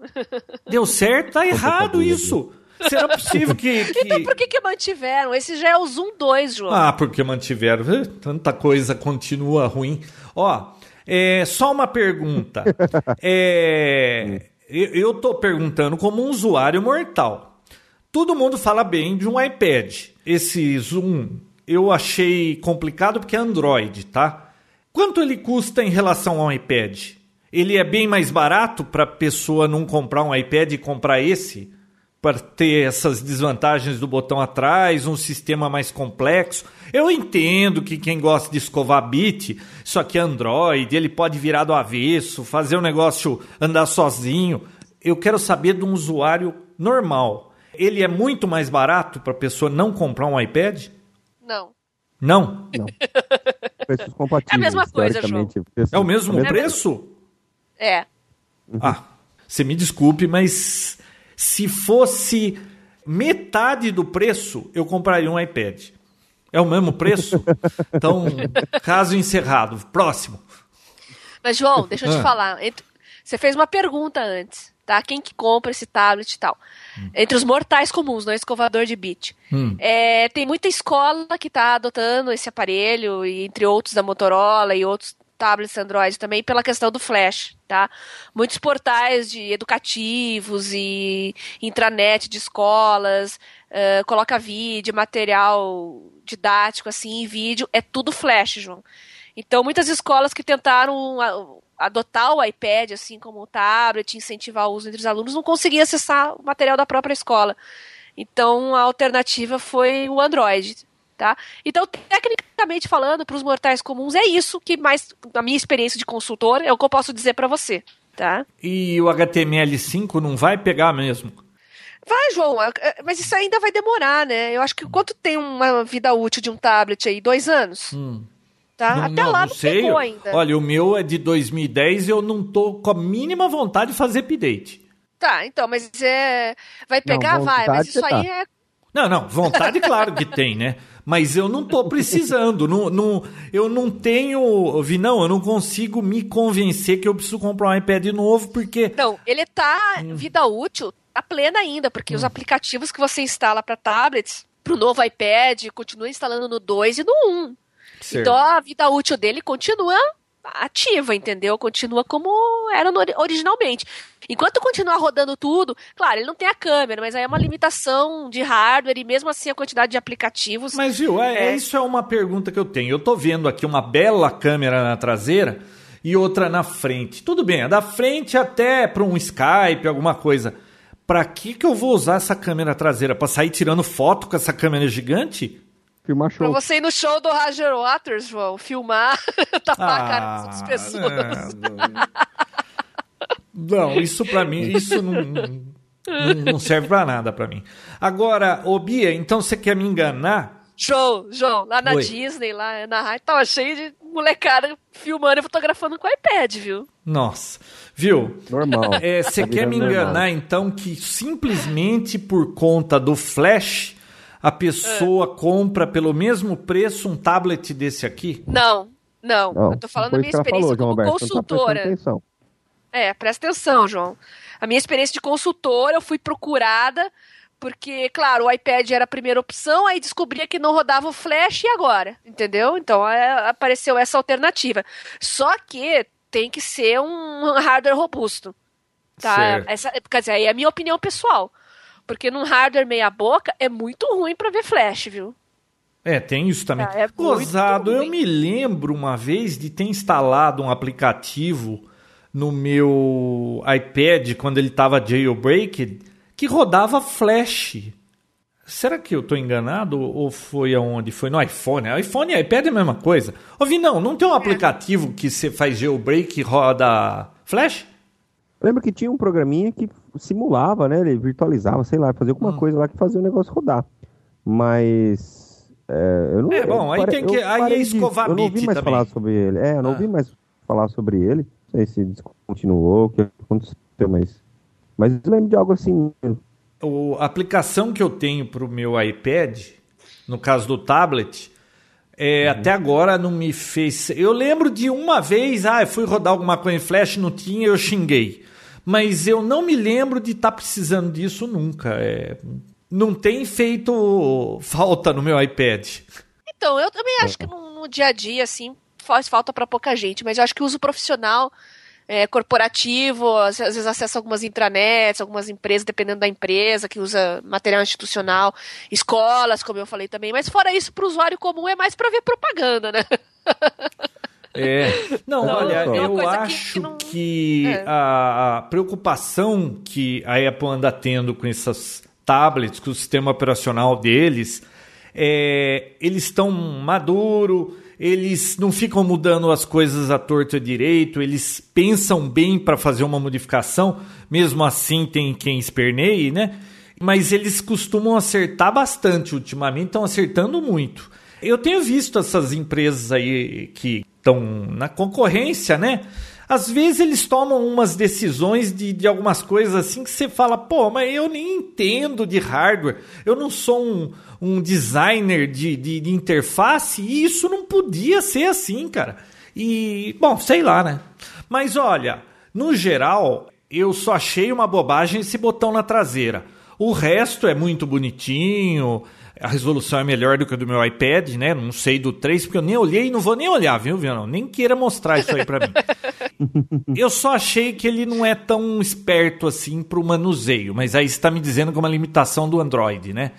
Deu certo? Tá errado isso. Será possível que, que, Então por que, que mantiveram? Esse já é o Zoom 2, João. Ah, porque mantiveram. Tanta coisa continua ruim. Ó, é, só uma pergunta. é, eu tô perguntando como um usuário mortal. Todo mundo fala bem de um iPad. Esse Zoom eu achei complicado porque é Android, tá? Quanto ele custa em relação ao iPad? Ele é bem mais barato para a pessoa não comprar um iPad e comprar esse? Para ter essas desvantagens do botão atrás, um sistema mais complexo. Eu entendo que quem gosta de escovar bit, isso aqui é Android, ele pode virar do avesso, fazer o negócio andar sozinho. Eu quero saber de um usuário normal. Ele é muito mais barato para a pessoa não comprar um iPad? Não. Não? Não. Preços compatíveis. É a mesma coisa, João. É o mesmo é preço? É. Ah, você me desculpe, mas se fosse metade do preço, eu compraria um iPad. É o mesmo preço? Então, caso encerrado. Próximo. Mas, João, deixa eu te ah. falar. Você fez uma pergunta antes, tá? Quem que compra esse tablet e tal? Hum. Entre os mortais comuns, não é escovador de bit. Hum. É, tem muita escola que está adotando esse aparelho, e entre outros da Motorola e outros tablets Android também pela questão do flash, tá? Muitos portais de educativos e intranet de escolas uh, coloca vídeo, material didático assim, vídeo, é tudo flash, João. Então muitas escolas que tentaram adotar o iPad assim como o tablet, incentivar o uso entre os alunos, não conseguiam acessar o material da própria escola. Então a alternativa foi o Android tá? Então, tecnicamente falando, para os mortais comuns, é isso que mais, a minha experiência de consultor, é o que eu posso dizer para você, tá? E o HTML5 não vai pegar mesmo? Vai, João, é, é, mas isso ainda vai demorar, né? Eu acho que quanto tem uma vida útil de um tablet aí? Dois anos? Hum. Tá? Não, Até não, lá não, não sei. pegou ainda. Olha, o meu é de 2010 e eu não tô com a mínima vontade de fazer update. Tá, então, mas é... vai pegar? Não, vai, mas isso aí tá. é... Não, não, vontade claro que tem, né? Mas eu não estou precisando. não, não, eu não tenho. Vi, não, eu não consigo me convencer que eu preciso comprar um iPad novo, porque. Não, ele tá hum. vida útil, tá plena ainda, porque hum. os aplicativos que você instala para tablets, para o novo iPad, continua instalando no 2 e no 1. Certo. Então a vida útil dele continua ativa, entendeu? Continua como era originalmente. Enquanto continuar rodando tudo, claro, ele não tem a câmera, mas aí é uma limitação de hardware e mesmo assim a quantidade de aplicativos. Mas viu, é, é... isso é uma pergunta que eu tenho. Eu tô vendo aqui uma bela câmera na traseira e outra na frente. Tudo bem, a da frente até para um Skype, alguma coisa. Para que que eu vou usar essa câmera traseira? Para sair tirando foto com essa câmera gigante? Filmar show. Pra você ir no show do Roger Waters, João, filmar, tapar ah, a cara das outras pessoas. Não, isso para mim, isso não, não, não serve para nada para mim. Agora, ô Bia, então você quer me enganar? João, João, lá na Oi. Disney, lá na rádio, tava cheio de molecada filmando e fotografando com o iPad, viu? Nossa, viu? Normal. É, Você Tá quer me normal. enganar, então, que simplesmente por conta do flash, a pessoa compra pelo mesmo preço um tablet desse aqui? Não, não. Não, eu tô falando da minha experiência falou, como tá consultora. É, presta atenção, João. A minha experiência de consultora, eu fui procurada, porque, claro, o iPad era a primeira opção, aí descobria que não rodava o Flash e agora, entendeu? Então é, apareceu essa alternativa. Só que tem que ser um hardware robusto. Tá? Certo. Essa, quer dizer, aí é a minha opinião pessoal. Porque num hardware meia boca é muito ruim pra ver Flash, viu? É, tem isso também. Ah, é Gozado, eu me lembro uma vez de ter instalado um aplicativo no meu iPad quando ele estava jailbreaked que rodava Flash. Será que eu tô enganado ou foi aonde? Foi no iPhone? iPhone e iPad é a mesma coisa. Ouvi, não, não tem um aplicativo que você faz jailbreak e roda Flash? Lembro que tinha um programinha que simulava, né? Ele virtualizava, sei lá, fazia Hum. alguma coisa lá que fazia o negócio rodar. Mas. É, eu não, É, bom, eu aí tem que- aí é escovar Eu não ouvi mais também. falar sobre ele. É, eu não Ah. ouvi mais falar sobre ele. Não sei se descontinuou, o que aconteceu, mas. Mas eu lembro de algo assim. o- a aplicação que eu tenho para o meu iPad, no caso do tablet, é, até agora não me fez. Eu lembro de uma vez, ah, eu fui rodar alguma coisa em Flash, não tinha, eu xinguei. Mas eu não me lembro de estar precisando disso nunca. É, não tem feito falta no meu iPad. Então, eu também acho que no, no dia a dia, assim, faz falta pra pouca gente, mas eu acho que o uso profissional, é, corporativo, às, às vezes acessa algumas intranets, algumas empresas, dependendo da empresa, que usa material institucional, escolas, como eu falei também, mas fora isso, pro usuário comum é mais pra ver propaganda, né? É. Não, Não, olha, é uma eu coisa que- acho que não- que É. a, a preocupação que a Apple anda tendo com essas tablets, com o sistema operacional deles, é, eles estão maduro, eles não ficam mudando as coisas à torta e direito, eles pensam bem para fazer uma modificação, mesmo assim tem quem esperneie, né? Mas eles costumam acertar bastante ultimamente, estão acertando muito. Eu tenho visto essas empresas aí que estão na concorrência, né? Às vezes eles tomam umas decisões de, de algumas coisas assim que você fala, pô, mas eu nem entendo de hardware, eu não sou um, um designer de, de, de interface e isso não podia ser assim, cara. E, bom, sei lá, né? Mas olha, no geral, eu só achei uma bobagem esse botão na traseira. O resto é muito bonitinho, a resolução é melhor do que a do meu iPad, né? Não sei do 3, porque eu nem olhei e não vou nem olhar, viu, Vianão? Nem queira mostrar isso aí pra mim. Eu só achei que ele não é tão esperto assim pro manuseio, mas aí você tá me dizendo que é uma limitação do Android, né?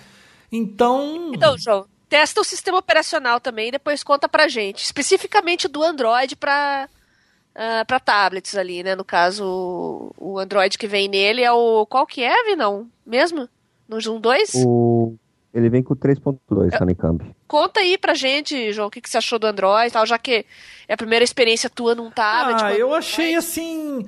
Então. Então, João, testa o sistema operacional também e depois conta pra gente. Especificamente do Android pra, ah, pra tablets ali, né? No caso, o- o Android que vem nele é o. Qual que é, Vinão? Mesmo? No Zoom 2? O... Ele vem com 3.2, Honeycomb. Conta aí pra gente, João, o que, que você achou do Android e tal, já que é a primeira experiência tua num tablet. Ah, com eu achei assim.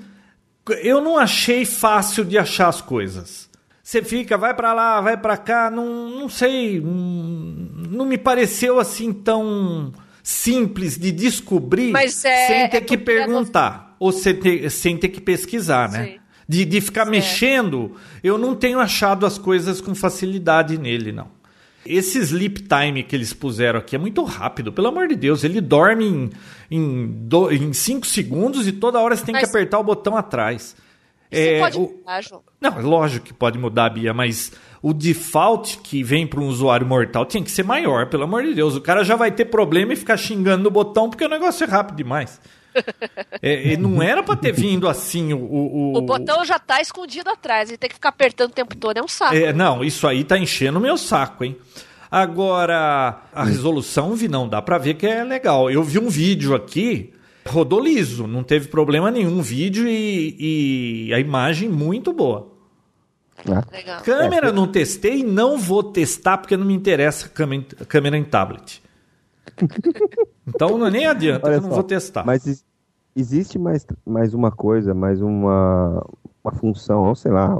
Eu não achei fácil de achar as coisas. Você fica, vai pra lá, vai pra cá, não, não sei. Não, não me pareceu assim tão simples de descobrir Mas é- sem ter é que a perguntar. Ou sem ter, sem ter que pesquisar, né? Sim. De, de ficar Certo. mexendo, eu não tenho achado as coisas com facilidade nele, não. Esse sleep time que eles puseram aqui é muito rápido, pelo amor de Deus. Ele dorme em, em, do, em cinco segundos e toda hora você tem Mas- que apertar o botão atrás. Você É, pode o- mudar, João. não, é lógico que pode mudar, Bia, mas o default que vem para um usuário mortal tinha que ser maior, pelo amor de Deus. O cara já vai ter problema e ficar xingando no botão porque o negócio é rápido demais. É, e não era para ter vindo assim o. O, O botão já tá escondido atrás, ele tem que ficar apertando o tempo todo, é um saco. É, não, isso aí tá enchendo o meu saco, hein? Agora, a resolução, vi, não, dá pra ver que é legal. Eu vi um vídeo aqui, rodou liso, não teve problema nenhum. Vídeo e, e a imagem muito boa. né? Legal. Câmera não testei, não vou testar porque não me interessa câmera, câmera em tablet. Então não nem adianta, Olha eu não só, vou testar. Mas, existe mais, mais uma coisa, mais uma, uma função, ou sei lá,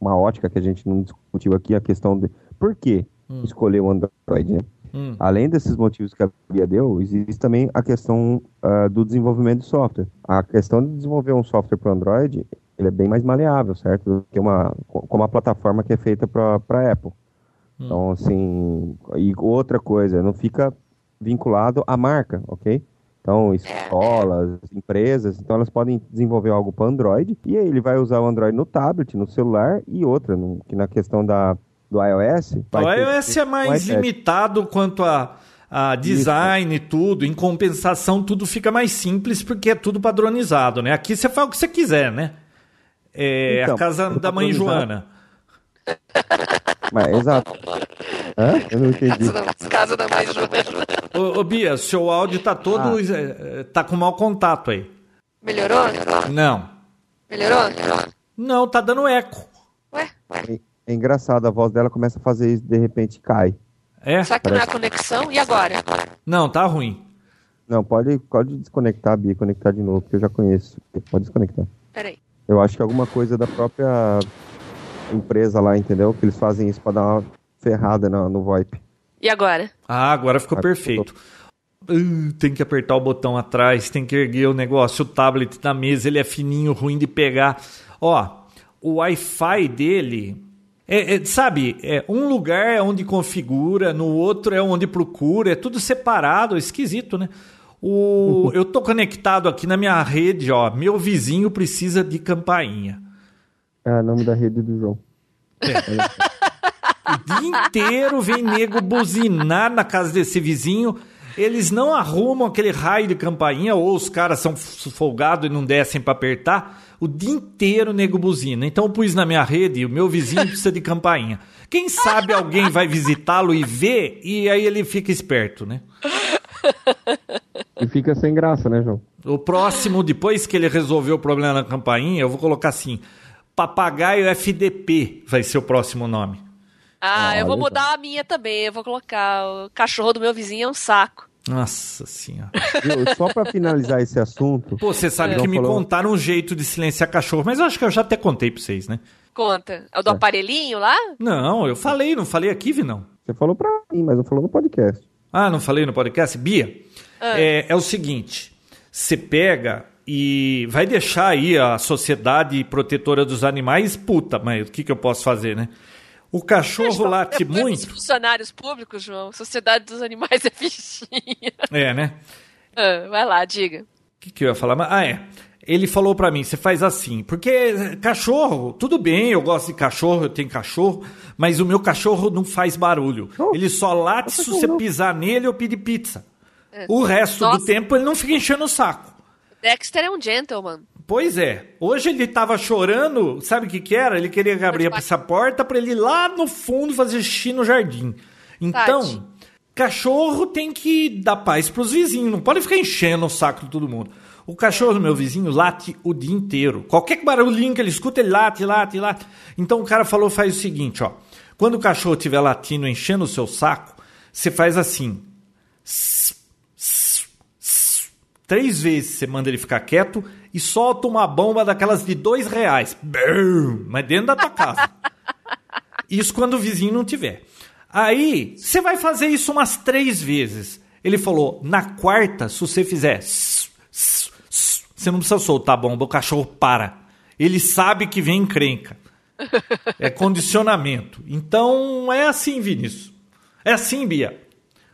uma ótica que a gente não discutiu aqui, a questão de por que hum. escolher o Android, né? Hum. Além desses motivos que a Bia deu, existe também a questão uh, do desenvolvimento de software. A questão de desenvolver um software para Android, ele é bem mais maleável, certo? Do que uma, como a plataforma que é feita para Apple. Hum. Então, assim, e outra coisa, não fica vinculado à marca, ok? Então, escolas, empresas, então elas podem desenvolver algo para Android e aí ele vai usar o Android no tablet, no celular e outra, no, que na questão da, do iOS. O iOS é mais limitado quanto a, a design e tudo. Em compensação, tudo fica mais simples porque é tudo padronizado, né? Aqui você faz o que você quiser, né? É então, a casa da mãe Joana. Mas, exato. Hã? Eu não entendi. Casa da, mãe Joana. Ô, ô, Bia, seu áudio tá todo. Ah. tá com mau contato aí. Melhorou? Não. Melhorou? Não, tá dando eco. Ué? É engraçado, a voz dela começa a fazer isso de repente cai. É? Será que Parece... não é a conexão? E agora? Não, tá ruim. Não, pode, pode desconectar, Bia, conectar de novo, porque eu já conheço. Pode desconectar. Peraí. Eu acho que é alguma coisa da própria empresa lá, entendeu? Que eles fazem isso pra dar uma ferrada no, no VoIP. E agora? Ah, agora ficou perfeito. Uh, tem que apertar o botão atrás, tem que erguer o negócio, o tablet na mesa, ele é fininho, ruim de pegar. Ó, o Wi-Fi dele é, é, sabe, é, um lugar é onde configura, no outro é onde procura, é tudo separado, esquisito, né? O, eu tô conectado aqui na minha rede, ó. Meu vizinho precisa de campainha. É o nome da rede do João. É. o dia inteiro vem nego buzinar na casa desse vizinho. Eles não arrumam aquele raio de campainha, ou os caras são folgados e não descem para apertar. O dia inteiro nego buzina. Então eu pus na minha rede, o meu vizinho precisa de campainha. Quem sabe alguém vai visitá-lo e ver, e aí ele fica esperto, né? E fica sem graça, né, João? O próximo, depois que ele resolveu o problema da campainha, eu vou colocar assim: Papagaio FDP vai ser o próximo nome. Ah, ah eu vou mudar a minha também. Eu vou colocar o cachorro do meu vizinho é um saco. Nossa senhora. só para finalizar esse assunto. Pô, você sabe que me falou... contaram um jeito de silenciar cachorro, mas eu acho que eu já até contei pra vocês, né? Conta. É o do é. aparelhinho lá? Não, eu falei, não falei aqui, não. Você falou pra mim, mas não falou no podcast. Ah, não falei no podcast? Bia, ah. é, é o seguinte: você pega e vai deixar aí a sociedade protetora dos animais puta, mas o que, que eu posso fazer, né? O cachorro late é muito. funcionários públicos, João. Sociedade dos Animais é bichinha. É, né? Ah, vai lá, diga. O que, que eu ia falar? Ah, é. Ele falou para mim, você faz assim, porque cachorro, tudo bem, eu gosto de cachorro, eu tenho cachorro, mas o meu cachorro não faz barulho. Oh, ele só late se você pisar nele ou pedir pizza. É. O resto Nossa. do tempo ele não fica enchendo o saco. Dexter é um gentleman. Pois é. Hoje ele tava chorando, sabe o que que era? Ele queria abrir essa porta para ele ir lá no fundo fazer xixi no jardim. Então, Tati. cachorro tem que dar paz pros vizinhos, não pode ficar enchendo o saco de todo mundo. O cachorro do meu vizinho late o dia inteiro. Qualquer barulhinho que ele escuta, ele late, late, late. Então o cara falou, faz o seguinte, ó. Quando o cachorro estiver latindo, enchendo o seu saco, você faz assim. Três vezes você manda ele ficar quieto e solta uma bomba daquelas de dois reais. Mas dentro da tua casa. Isso quando o vizinho não tiver. Aí, você vai fazer isso umas três vezes. Ele falou, na quarta, se você fizer... Você não precisa soltar a bomba, o cachorro para. Ele sabe que vem encrenca. É condicionamento. Então, é assim, Vinícius. É assim, Bia.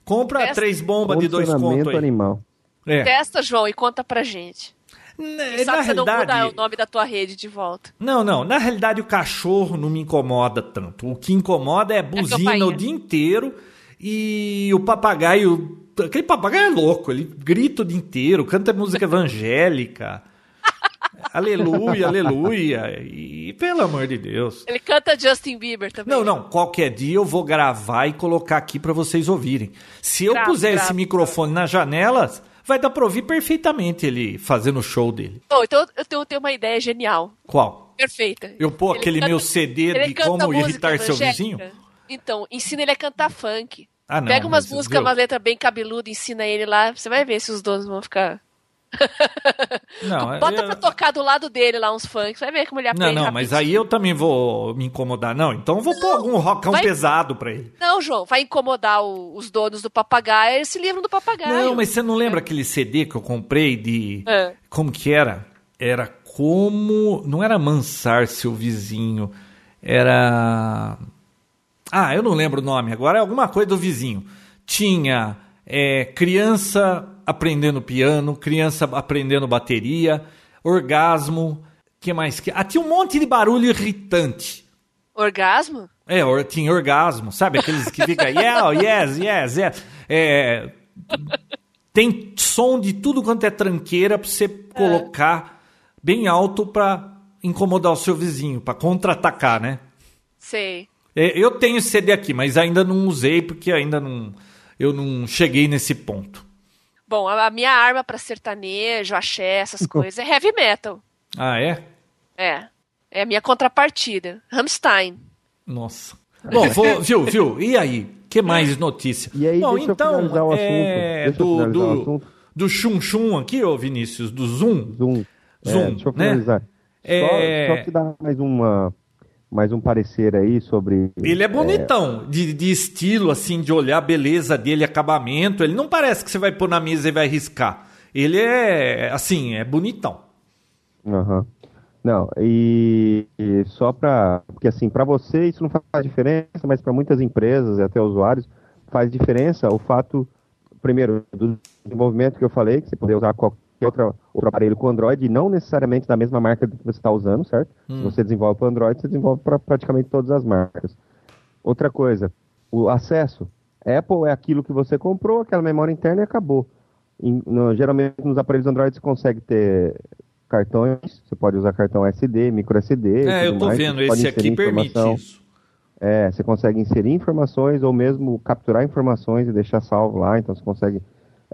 Compra três bombas de dois contos aí. animal. É. Testa, João, e conta pra gente. Na, Quem sabe na você realidade, não mudar o nome da tua rede de volta. Não, não. Na realidade, o cachorro não me incomoda tanto. O que incomoda é, é buzina é o dia inteiro e o papagaio. Aquele papagaio é louco, ele grita o dia inteiro, canta música evangélica. aleluia, aleluia. E pelo amor de Deus. Ele canta Justin Bieber também. Não, não. Qualquer dia eu vou gravar e colocar aqui para vocês ouvirem. Se eu puser esse microfone nas janelas vai dar pra ouvir perfeitamente ele fazendo o show dele. Oh, então eu tenho, eu tenho uma ideia genial. Qual? Perfeita. Eu pôr aquele canta, meu CD de como irritar seu vizinho? Então, ensina ele a cantar funk. Ah, não, Pega umas músicas, uma letra bem cabeluda, ensina ele lá, você vai ver se os donos vão ficar Não, Bota eu- pra tocar do lado dele lá uns funks, vai ver como ele Não, aprende. não, mas rapidinho. aí eu também vou me incomodar. Não, então eu vou pôr algum rockão vai- pesado pra ele. Não, João, vai incomodar o- os donos do papagaio, eles se livram do papagaio. Não, mas você não lembra aquele CD que eu comprei de. É. Como que era? Era como. Não era mansar seu vizinho. Era. Ah, eu não lembro o nome agora, é alguma coisa do vizinho. Tinha é, criança aprendendo piano, criança aprendendo bateria, orgasmo. que mais? que Ah, tinha um monte de barulho irritante. Orgasmo? É, or- tinha orgasmo, sabe? Aqueles que fica yeah, oh, yes, yes, yes. É, tem som de tudo quanto é tranqueira pra você colocar bem alto pra incomodar o seu vizinho, pra contra-atacar, né? Sei. É, eu tenho CD aqui, mas ainda não usei porque ainda não eu não cheguei nesse ponto. Bom, a a minha arma pra sertanejo, axé, essas coisas é heavy metal. Ah, é? É. É a minha contrapartida. Rammstein. Nossa. Bom, vou, viu, viu? E aí? Que mais notícia? E aí, Bom, então, finalizar o assunto. é, do, do, assunto. do chum chum aqui, ô Vinícius, do Zoom. Zoom. É, Zoom, deixa eu né? finalizar. É. Só, só te dar mais uma mais um parecer aí sobre Ele é bonitão, de, de estilo, assim, de olhar a beleza dele, acabamento. Ele não parece que você vai pôr na mesa e vai riscar. Ele é, assim, é bonitão. Aham. Não, e, e só para. Porque, assim, para você isso não faz diferença, mas para muitas empresas e até usuários faz diferença o fato, primeiro, do desenvolvimento que eu falei, que você poder usar qualquer outra, outro aparelho com Android, e não necessariamente da mesma marca que você está usando, certo? Se você desenvolve para Android, você desenvolve para praticamente todas as marcas. Outra coisa, o acesso. Apple é aquilo que você comprou, aquela memória interna e acabou. Em- no- geralmente nos aparelhos Android você consegue ter cartões, você pode usar cartão SD, micro SD. É, eu tô mais, vendo, você esse aqui permite isso. É, você consegue inserir informações ou mesmo capturar informações e deixar salvo lá, então você consegue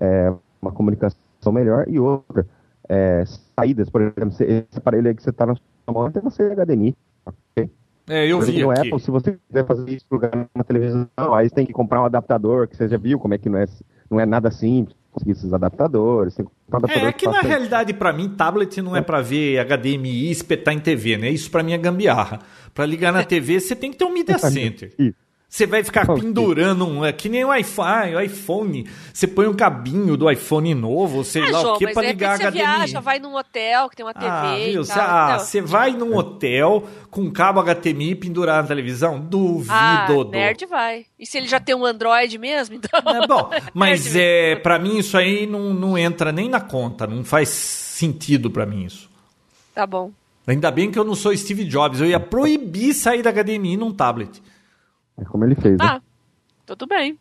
é, uma comunicação melhor. E outra, é, saídas, por exemplo, você- esse aparelho aí que você está na sua mão tem uma saída HDMI. ok? É, eu vi no aqui. Apple, se você quiser fazer isso plugar na televisão, aí você tem que comprar um adaptador, que você já viu como é que não é, não é nada simples conseguir esses adaptadores. Tem que um adaptador É que na faça- realidade, pra mim, tablet não é pra ver HDMI e espetar em TV, né? Isso pra mim é gambiarra. Pra ligar na TV, você tem que ter um Media Center. Isso. Você vai ficar pendurando um. É que nem o iPhone, o iPhone. Você põe um cabinho do iPhone novo, sei Ah, lá João, o que, pra de ligar repente você HDMI. viaja, vai num hotel que tem uma TV Ah, e viu? tal. Ah, você vai num hotel com um cabo HDMI pendurado na televisão? Duvido. Ah, Dodô. nerd vai. E se ele já tem um Android mesmo, então... É bom, mas é, pra mim isso aí não, não entra nem na conta, não faz sentido pra mim isso. Tá bom. Ainda bem que eu não sou Steve Jobs, eu ia proibir sair da HDMI num tablet. É como ele fez, né? Tá, tudo bem.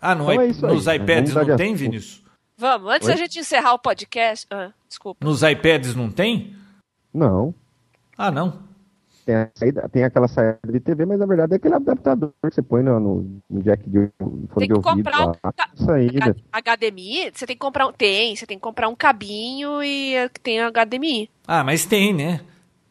Ah, no Então é isso aí, nos né? iPads não tem, assunto. Vinícius? Vamos, antes Oi? da gente encerrar o podcast... Ah, desculpa. Nos iPads não tem? Não. Ah, não. Tem, a saída- tem aquela saída de TV, mas na verdade é aquele adaptador que você põe no, no- no jack de fone Tem de que ouvido. comprar um lá. Saída. HDMI, você tem que comprar um... Tem, você tem que comprar um cabinho e eh, tem HDMI. Ah, mas tem, né?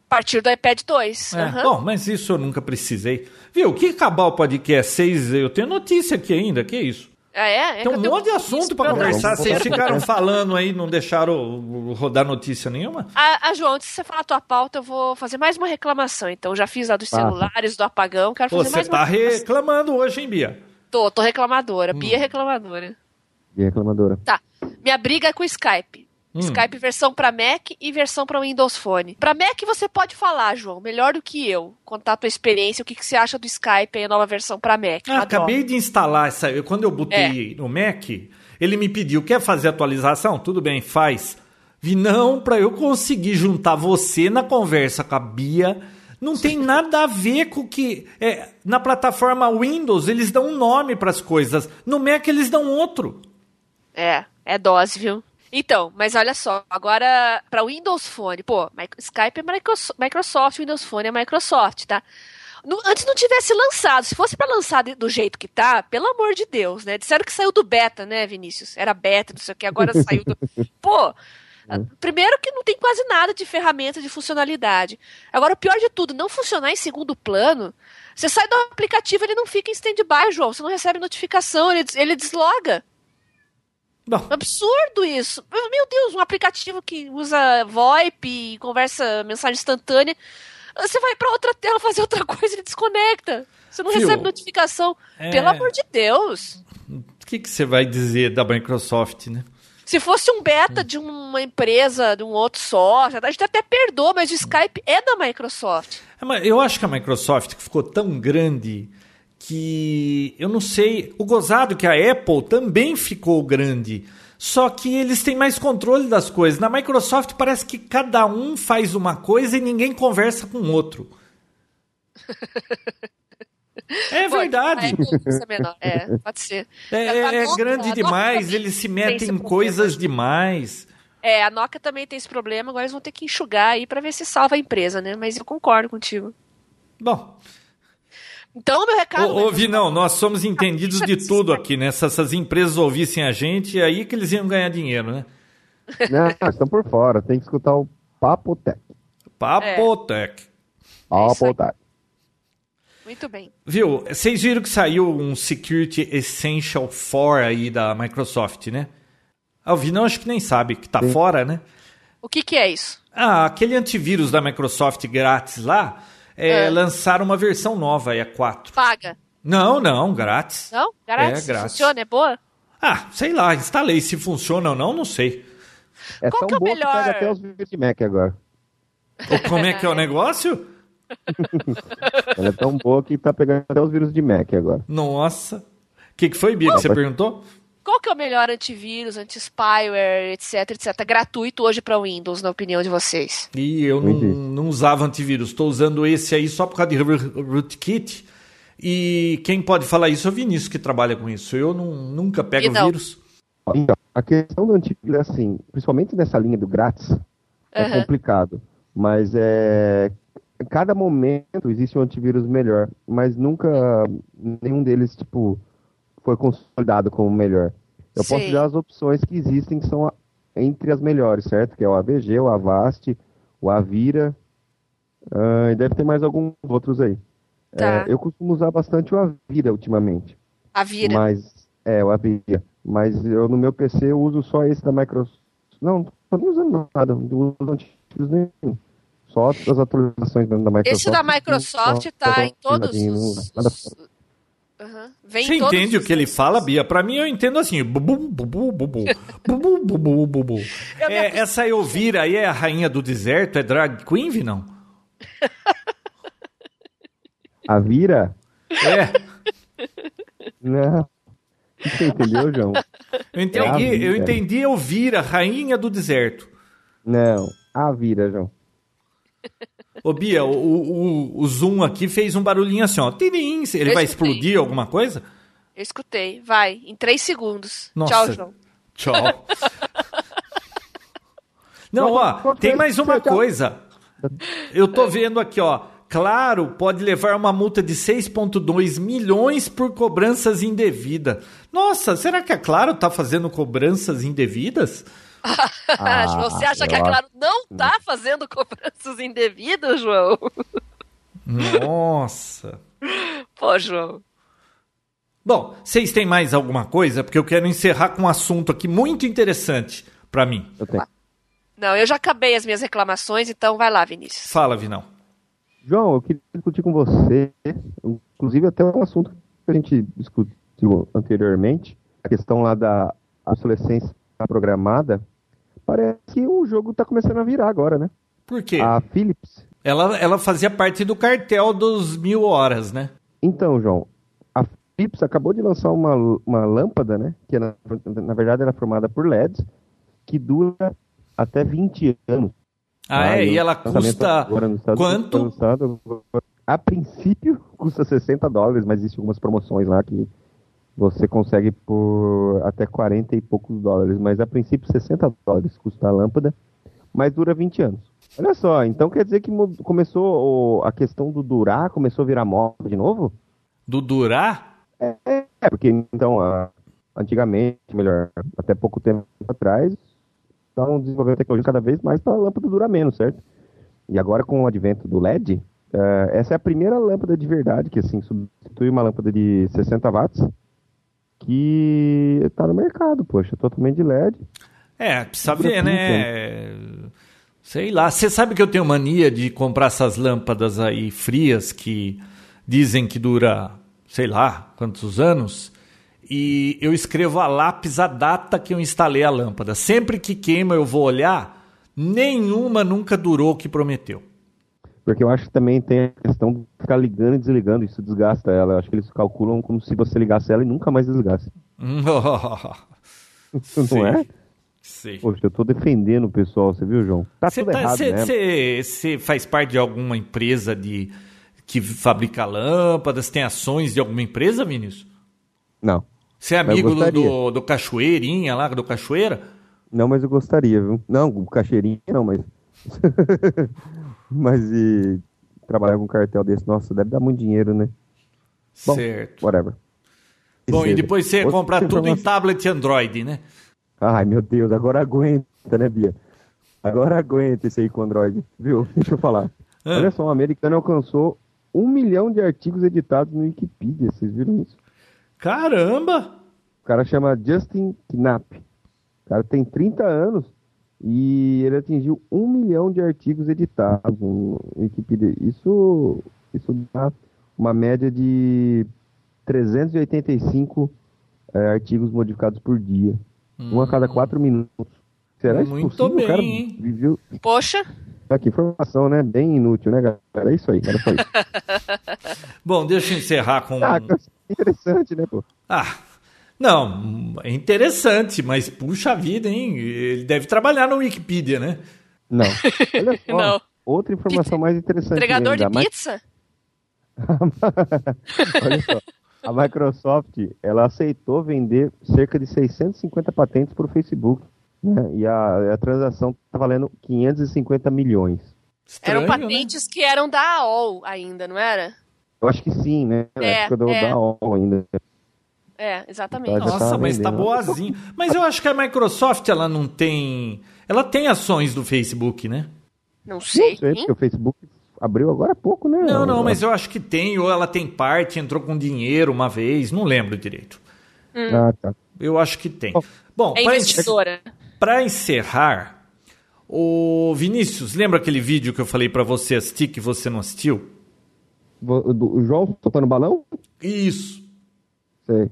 Partir do iPad 2. É, Aham. Bom, mas isso eu nunca precisei. Viu, que acabar o podcast 6, eu tenho notícia aqui ainda, que isso? Ah, é? É Tem um monte de assunto pra programa. conversar, vocês ficaram falando aí, não deixaram rodar notícia nenhuma? Ah, ah, João, antes de você falar a tua pauta, eu vou fazer mais uma reclamação. Então, já fiz a dos Passa. celulares, do apagão, quero Pô, fazer você mais tá uma reclamação. reclamando hoje, hein, Bia? Tô, tô reclamadora. Hum. Bia reclamadora. E reclamadora. Tá. Minha briga é com o Skype. Hum. Skype versão pra Mac e versão pra Windows Phone. Pra Mac você pode falar, João, melhor do que eu. Contar a tua experiência, o que, que você acha do Skype aí, a nova versão pra Mac. Ah, acabei de instalar essa. Quando eu É. botei no Mac, ele me pediu: quer fazer atualização? Tudo bem, faz. Vi, não, pra eu conseguir juntar você na conversa com a Bia. Não tem nada a ver com o que. é, na plataforma Windows, eles dão um nome pras coisas. No Mac, eles dão outro. É, é dose, viu? Então, mas olha só, agora para Windows Phone, pô, Skype é Microso- Microsoft, Windows Phone é Microsoft, tá? Antes não tivesse lançado, se fosse pra lançar do jeito que tá, pelo amor de Deus, né? Disseram que saiu do beta, né, Vinícius? Era beta, não sei o que, agora saiu do. Pô, a- primeiro que não tem quase nada de ferramenta de funcionalidade. Agora, o pior de tudo, não funcionar em segundo plano. Você sai do aplicativo, ele não fica em stand-by, João. Você não recebe notificação, ele, des- ele desloga. Absurdo isso. Meu Deus, um aplicativo que usa VoIP e conversa mensagem instantânea. Você vai pra outra tela fazer outra coisa e desconecta. Você não Fio, recebe notificação. é- Pelo amor de Deus. o que, que você vai dizer da Microsoft, né? Se fosse um beta de uma empresa, de um outro software, a gente até perdoa, mas o Skype é da Microsoft. É, Eu acho que a Microsoft ficou tão grande que eu não sei. O gozado que a Apple também ficou grande. Só que eles têm mais controle das coisas. Na Microsoft parece que cada um faz uma coisa e ninguém conversa com o outro. É verdade. menor. É, pode ser. É, é- é grande demais, eles se tem metem em coisas demais. É, a Nokia também tem esse problema, agora eles vão ter que enxugar aí pra ver se salva a empresa, né? Mas eu concordo contigo. Bom, Então, meu recado. ô, ô, Vinão, nós somos entendidos de tudo aqui, né? Se essas empresas ouvissem a gente, é aí que eles iam ganhar dinheiro, né? Não, estão por fora. Tem que escutar o Papo Tech. Papotec. É isso aí. Papo Tech. Muito bem. Viu? Vocês viram que saiu um Security Essential 4 aí da Microsoft, né? Ah, o Vinão acho que nem sabe que tá Sim. fora, né? O que, que é isso? Ah, aquele antivírus da Microsoft grátis lá, é, É. lançaram uma versão nova, é a 4. Paga. Não, não, grátis. Não? Grátis? É, grátis. Funciona? É boa? Ah, sei lá, instalei. Se funciona ou não, não sei. É Qual tão que é o boa melhor? que pega até os vírus de Mac agora. Ou como é que é o negócio? Ela é tão boa que tá pegando até os vírus de Mac agora. Nossa. O que, que foi, Bia, que você perguntou? Qual que é o melhor antivírus, anti-spyware, etc, etc, gratuito hoje pra Windows, na opinião de vocês? E eu não, não usava antivírus. Estou usando esse aí só por causa de rootkit. E quem pode falar isso é o Vinícius, que trabalha com isso. Eu não, nunca pego não. vírus. Então, a questão do antivírus é assim, principalmente nessa linha do grátis, é Aham. complicado. Mas é. em Cada momento existe um antivírus melhor, mas nunca nenhum deles, tipo, foi consolidado como melhor. Eu posso Sei. dar as opções que existem, que são entre as melhores, certo? Que é o AVG, o Avast, o Avira, ah, e deve ter mais alguns outros aí. Tá. É, eu costumo usar bastante o Avira ultimamente. A vira. Mas, é, o Avira. Mas eu no meu PC eu uso só esse da Microsoft. Não, não tô nem usando nada, não uso antivírus nenhum. Só as atualizações da Microsoft. Esse da Microsoft tá só em todos os. os- Aham. Vem Você entende o que ele fala, Bia? Pra mim eu entendo assim. Bubu, bubu, bubu, bubu, bubu, bubu. Eu me É, acostumei. essa Elvira aí é a rainha do deserto? É drag queen, Vinão? Avira? É. Não. Você entendeu, João? Eu entendi, É a Vira. eu entendi Elvira, rainha do deserto. Não. Avira, João. Ô, Bia, o, o, o Zoom aqui fez um barulhinho assim, ó. Tirim. Ele Eu vai escutei. explodir alguma coisa? Eu escutei. Vai, em três segundos. Nossa. Tchau, João. Tchau. Não, ó, tem mais uma coisa. Eu tô vendo aqui, ó. Claro, pode levar uma multa de 6,2 milhões por cobranças indevidas. Nossa, será que a Claro tá fazendo cobranças indevidas? Ah, João, você acha que a Claro não tá fazendo cobranças indevidas, João? Nossa. Pô, João. Bom, vocês têm mais alguma coisa? Porque eu quero encerrar com um assunto aqui muito interessante pra mim. Eu tenho. Não, eu já acabei as minhas reclamações, então vai lá, Vinícius. Fala, Vinão. João, eu queria discutir com você, inclusive até um assunto que a gente discutiu anteriormente, a questão lá da obsolescência programada. Parece que o jogo está começando a virar agora, né? Por quê? A Philips. Ela, ela fazia parte do cartel dos mil horas, né? Então, João, a Philips acabou de lançar uma, uma lâmpada, né? Que na, na verdade ela é formada por LEDs, que dura até 20 anos. Ah, é? e ela custa Estados Unidos quanto? A princípio custa 60 dólares, mas existem algumas promoções lá que você consegue por até 40 e poucos dólares. Mas a princípio 60 dólares custa a lâmpada, mas dura 20 anos. Olha só, então quer dizer que começou a questão do durar, começou a virar moda de novo? Do durar? É, porque então, antigamente, melhor, até pouco tempo atrás, estavam desenvolvendo tecnologia cada vez mais para a lâmpada durar menos, certo? E agora com o advento do LED, eh, essa é a primeira lâmpada de verdade que assim substitui uma lâmpada de 60 watts que tá no mercado, poxa, totalmente de LED. É, precisa ver, né? Sei lá. Você sabe que eu tenho mania de comprar essas lâmpadas aí frias que dizem que dura, sei lá, quantos anos. E eu escrevo a lápis a data que eu instalei a lâmpada. Sempre que queima eu vou olhar, nenhuma nunca durou o que prometeu. Porque eu acho que também tem a questão de ficar ligando e desligando, isso desgasta ela. Eu acho que eles calculam como se você ligasse ela e nunca mais desligasse. Não é? Sei. Poxa, eu tô defendendo o pessoal, você viu, João? Tá Você tudo tá, errado, cê- né? cê- cê faz parte de alguma empresa de que fabrica lâmpadas? Tem ações de alguma empresa, Vinícius? Não. Você é amigo do, do, do Cachoeirinha lá, do Cachoeira? Não, mas eu gostaria, viu? Não, o cacheirinho não, mas. mas e trabalhar com um cartel desse, nossa, deve dar muito dinheiro, né? Bom, certo. Whatever. Bom, e depois você Outra comprar tudo em tablet Android, né? Ai, meu Deus, agora aguenta, né, Bia? Agora aguenta esse aí com Android, viu? Deixa eu falar. Ah. Olha só, um americano alcançou um milhão de artigos editados no Wikipedia, vocês viram isso? Caramba! O cara chama Justin Knapp. O cara tem 30 anos e ele atingiu um milhão de artigos editados no Wikipedia. Isso, isso dá uma média de 385 eh, artigos modificados por dia. Um a cada quatro minutos. Será isso Hum. Muito possível? bem, o cara hein? viveu... Poxa, Ah, que informação, né? Bem inútil, né, galera? É isso aí, era só isso. Bom, deixa eu encerrar com. ah, que interessante, né, pô? Ah, não, é interessante, mas puxa vida, hein? Ele deve trabalhar no Wikipedia, né? Não. Olha só. Não. Outra informação mais interessante. entregador de ainda. Pizza? Olha só. A Microsoft, ela aceitou vender cerca de 650 patentes para o Facebook. Né? E a, a transação está valendo 550 milhões. Estranho, Eram né? patentes que eram da AOL ainda, não era? Eu acho que sim, né? Na É, época do, é. da OL ainda. É, exatamente. Nossa, mas tá vendendo. boazinho. Mas eu acho que a Microsoft, ela não tem. Ela tem ações do Facebook, né? Não Não sei. sei, porque o Facebook abriu agora há pouco, né? Não, não, mas eu acho que tem, ou ela tem parte, entrou com dinheiro uma vez, não lembro direito. Ah, tá. Eu acho que tem. Bom, É para investidora. encerrar, o Vinícius, lembra aquele vídeo que eu falei pra você assistir que você não assistiu? O João soltando balão? Isso. Sei.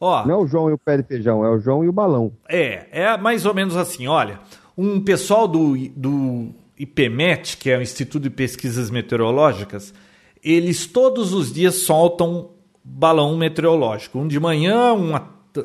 Ó, Não é o João e o pé de feijão, é o João e o balão. É, é mais ou menos assim, olha, um pessoal do, do IPMET, que é o Instituto de Pesquisas Meteorológicas, eles todos os dias soltam balão meteorológico. Um de manhã, um,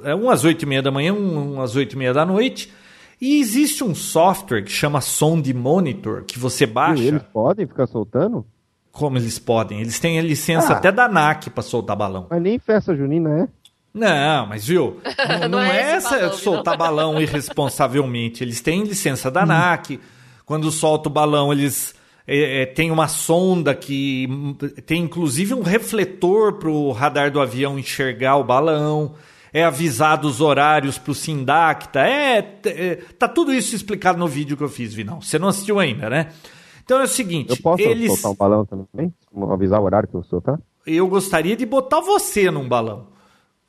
é, um às oito e meia da manhã, um às oito e meia da noite. E existe um software que chama Sound Monitor, que você E baixa. eles podem ficar soltando? Como eles podem? Eles têm a licença Ah. até da ANAC para soltar balão. Mas nem festa junina é. Não, mas viu? Não, Não não é é balão, soltar balão irresponsavelmente. Eles têm licença da ANAC. Quando solta o balão, eles é, é, têm uma sonda que hum, tem inclusive um refletor para o radar do avião enxergar o balão. É avisado os horários para o Sindacta. É, é, tá tudo isso explicado no vídeo que eu fiz, Vinão. Você não assistiu ainda, né? Então é o seguinte, Eu posso eles, soltar um balão também? Avisar o horário que eu vou soltar? eu gostaria de botar você num balão.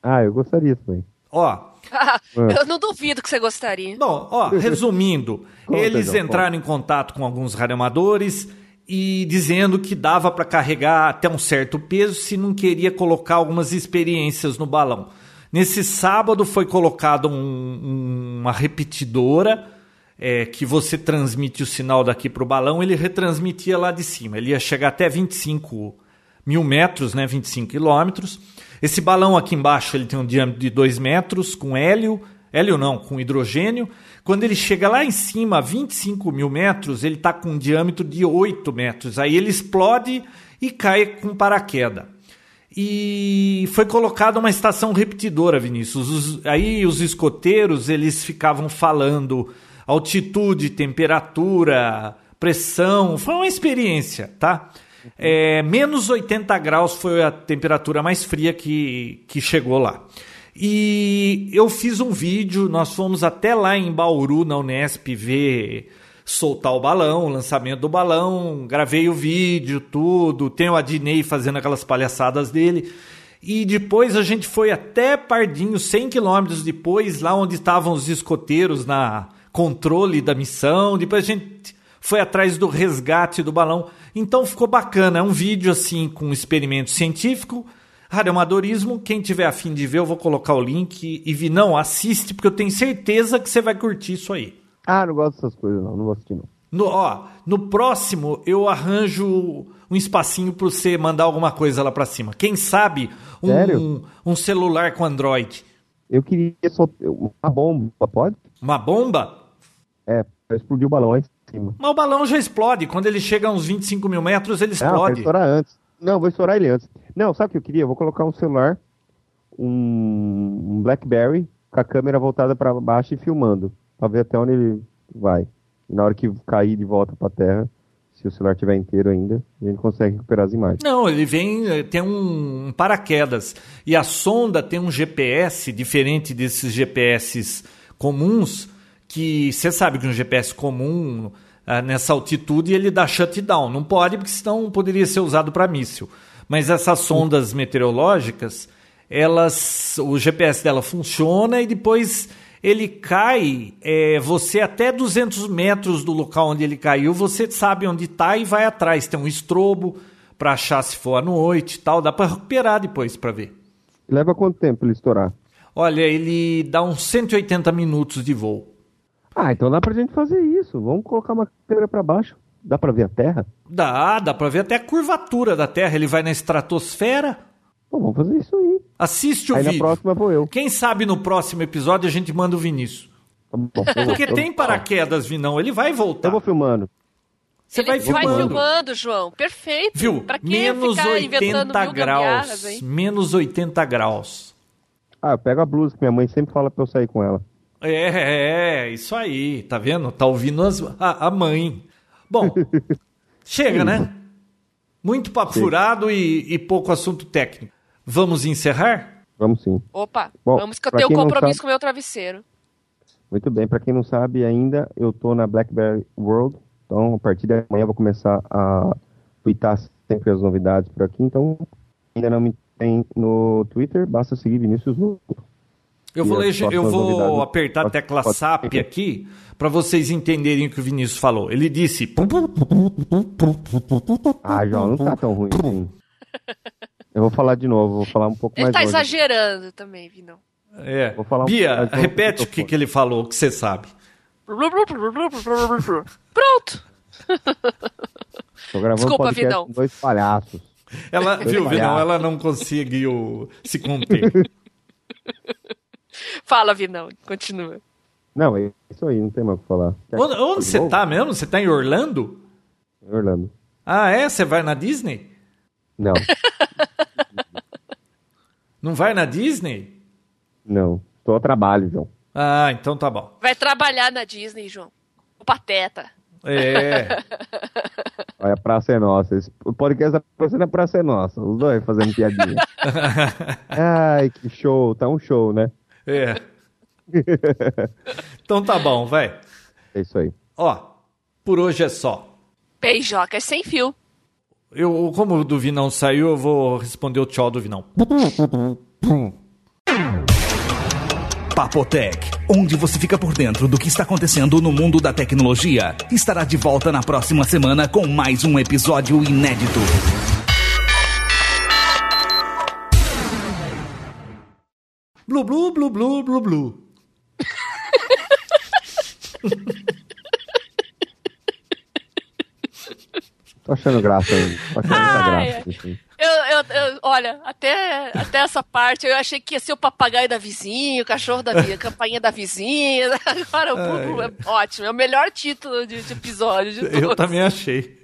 Ah, eu gostaria também. Ó, Eu não duvido que você gostaria. Bom, ó, resumindo, Conta, eles João, entraram em contato com alguns radioamadores e dizendo que dava para carregar até um certo peso se não queria colocar algumas experiências no balão. Nesse sábado foi colocada um- uma repetidora é, que você transmite o sinal daqui para o balão, ele retransmitia lá de cima. Ele ia chegar até 25 mil metros, né, 25 quilômetros. Esse balão aqui embaixo ele tem um diâmetro de 2 metros com hélio, hélio não, com hidrogênio. Quando ele chega lá em cima, a 25 mil metros, ele está com um diâmetro de 8 metros. Aí ele explode e cai com paraquedas. E foi colocada uma estação repetidora, Vinícius. Os- aí os escoteiros eles ficavam falando altitude, temperatura, pressão. Foi uma experiência, tá? É, menos 80 graus foi a temperatura mais fria que, que chegou lá. E eu fiz um vídeo, nós fomos até lá em Bauru, na Unesp, ver soltar o balão, o lançamento do balão, gravei o vídeo, tudo, tem o Adnei fazendo aquelas palhaçadas dele. E depois a gente foi até Pardinho, 100 quilômetros depois, lá onde estavam os escoteiros na controle da missão. Depois a gente foi atrás do resgate do balão. Então ficou bacana. É um vídeo assim com experimento científico, radioamadorismo. Quem tiver afim de ver, eu vou colocar o link. E vi, não, assiste, porque eu tenho certeza que você vai curtir isso aí. Ah, não gosto dessas coisas, não. Não vou assistir, não. No, ó, no próximo eu arranjo um espacinho para você mandar alguma coisa lá para cima. Quem sabe um, Sério? um celular com Android. Eu queria só uma bomba, pode? Uma bomba? É, pra explodir cima. Mas o balão já explode. Quando ele chega a uns 25 mil metros, ele Não, vai explode. estourar antes. Não, vou estourar ele antes. Não, sabe o que eu queria? Eu vou colocar um celular, um, um BlackBerry, com a câmera voltada para baixo e filmando, pra ver até onde ele vai. E na hora que cair de volta pra terra, se o celular estiver inteiro ainda, a gente consegue recuperar as imagens. Não, ele vem, eh, tem um paraquedas. E a sonda tem um GPS diferente desses GPS comuns, que você sabe que um GPS comum, ah, nessa altitude, ele dá shutdown. Não pode, porque senão poderia ser usado para míssil. Mas essas sondas meteorológicas, elas, o GPS dela funciona e depois ele cai, é, você até 200 metros do local onde ele caiu, você sabe onde está e vai atrás. Tem um estrobo para achar se for à noite e tal. Dá para recuperar depois para ver. Leva quanto tempo ele estourar? Olha, ele dá uns 180 minutos de voo. Ah, então dá pra gente fazer isso. Vamos colocar uma câmera pra baixo. Dá pra ver a Terra? Dá, dá para ver até a curvatura da Terra. Ele vai na estratosfera. Pô, vamos fazer isso aí. Assiste o aí na vídeo. próxima vou eu. Quem sabe no próximo episódio a gente manda o Vinícius. Tá bom, Porque eu- tem paraquedas, Vinão. Ele vai voltar. Eu vou filmando. Você Ele vai vai filmando. filmando, João. Perfeito. Viu? Pra que Menos ficar inventando 80 mil gambiarras, graus. hein? Menos 80 graus. Ah, eu pego a blusa que minha mãe sempre fala pra eu sair com ela. É, é, isso aí, tá vendo? Tá ouvindo as- a, a mãe. Bom, chega, né? Muito papo Sim. furado e, e pouco assunto técnico. Vamos encerrar? Vamos sim. Opa, Bom, vamos que eu tenho não compromisso sabe- com o meu travesseiro. Muito bem, pra quem não sabe ainda, eu tô na BlackBerry World. Então, a partir de amanhã eu vou começar a tweetar sempre as novidades por aqui. Então, ainda não me tem no Twitter, basta seguir Vinícius Nuno. Eu E vou, eu vou apertar a tecla pode- SAP aqui para vocês entenderem o que o Vinícius falou. Ele disse. Ah, João, não tá tão ruim assim. Eu vou falar de novo, vou falar um pouco Ele mais tá longe. exagerando também, Vinão. É. Vou falar um Bia, repete o que, que ele falou, o que você sabe. Pronto. Tô gravando Desculpa, com dois palhaços. Ela, Dois viu, Vinão? palhaços. Ela não conseguiu se conter. Fala, Vinão. Continua. Não, é isso aí, não tem mais o que falar. Quer onde que- onde de você novo? tá mesmo? Você tá em Orlando? Em Orlando. Ah, é? Você vai na Disney? Não, Não vai na Disney? não. Tô a trabalho, João. Ah, então tá bom. Vai trabalhar na Disney, João. O Pateta. É. Olha, a praça é nossa. Esse- o podcast tá parecendo a praça é nossa. Os dois fazendo piadinha. Ai, que show. Tá um show, né? É. Então tá bom, vai. É isso aí. Ó, por hoje é só. Beijoca sem fio. Eu, como o do Vinão saiu, eu vou responder o tchau do Vinão. Papotec, onde você fica por dentro do que está acontecendo no mundo da tecnologia, estará de volta na próxima semana com mais um episódio inédito. Blu, blu, blu, blu, blu, blu. Tô achando graça aí. Tô achando Ai, graça. assim. Eu, eu, eu- olha, até, até essa parte eu achei que ia ser o papagaio da vizinha, o cachorro da vizinha, a campainha da vizinha. Agora o Bubu é ótimo, é o melhor título de, de episódio de Eu todos. também achei.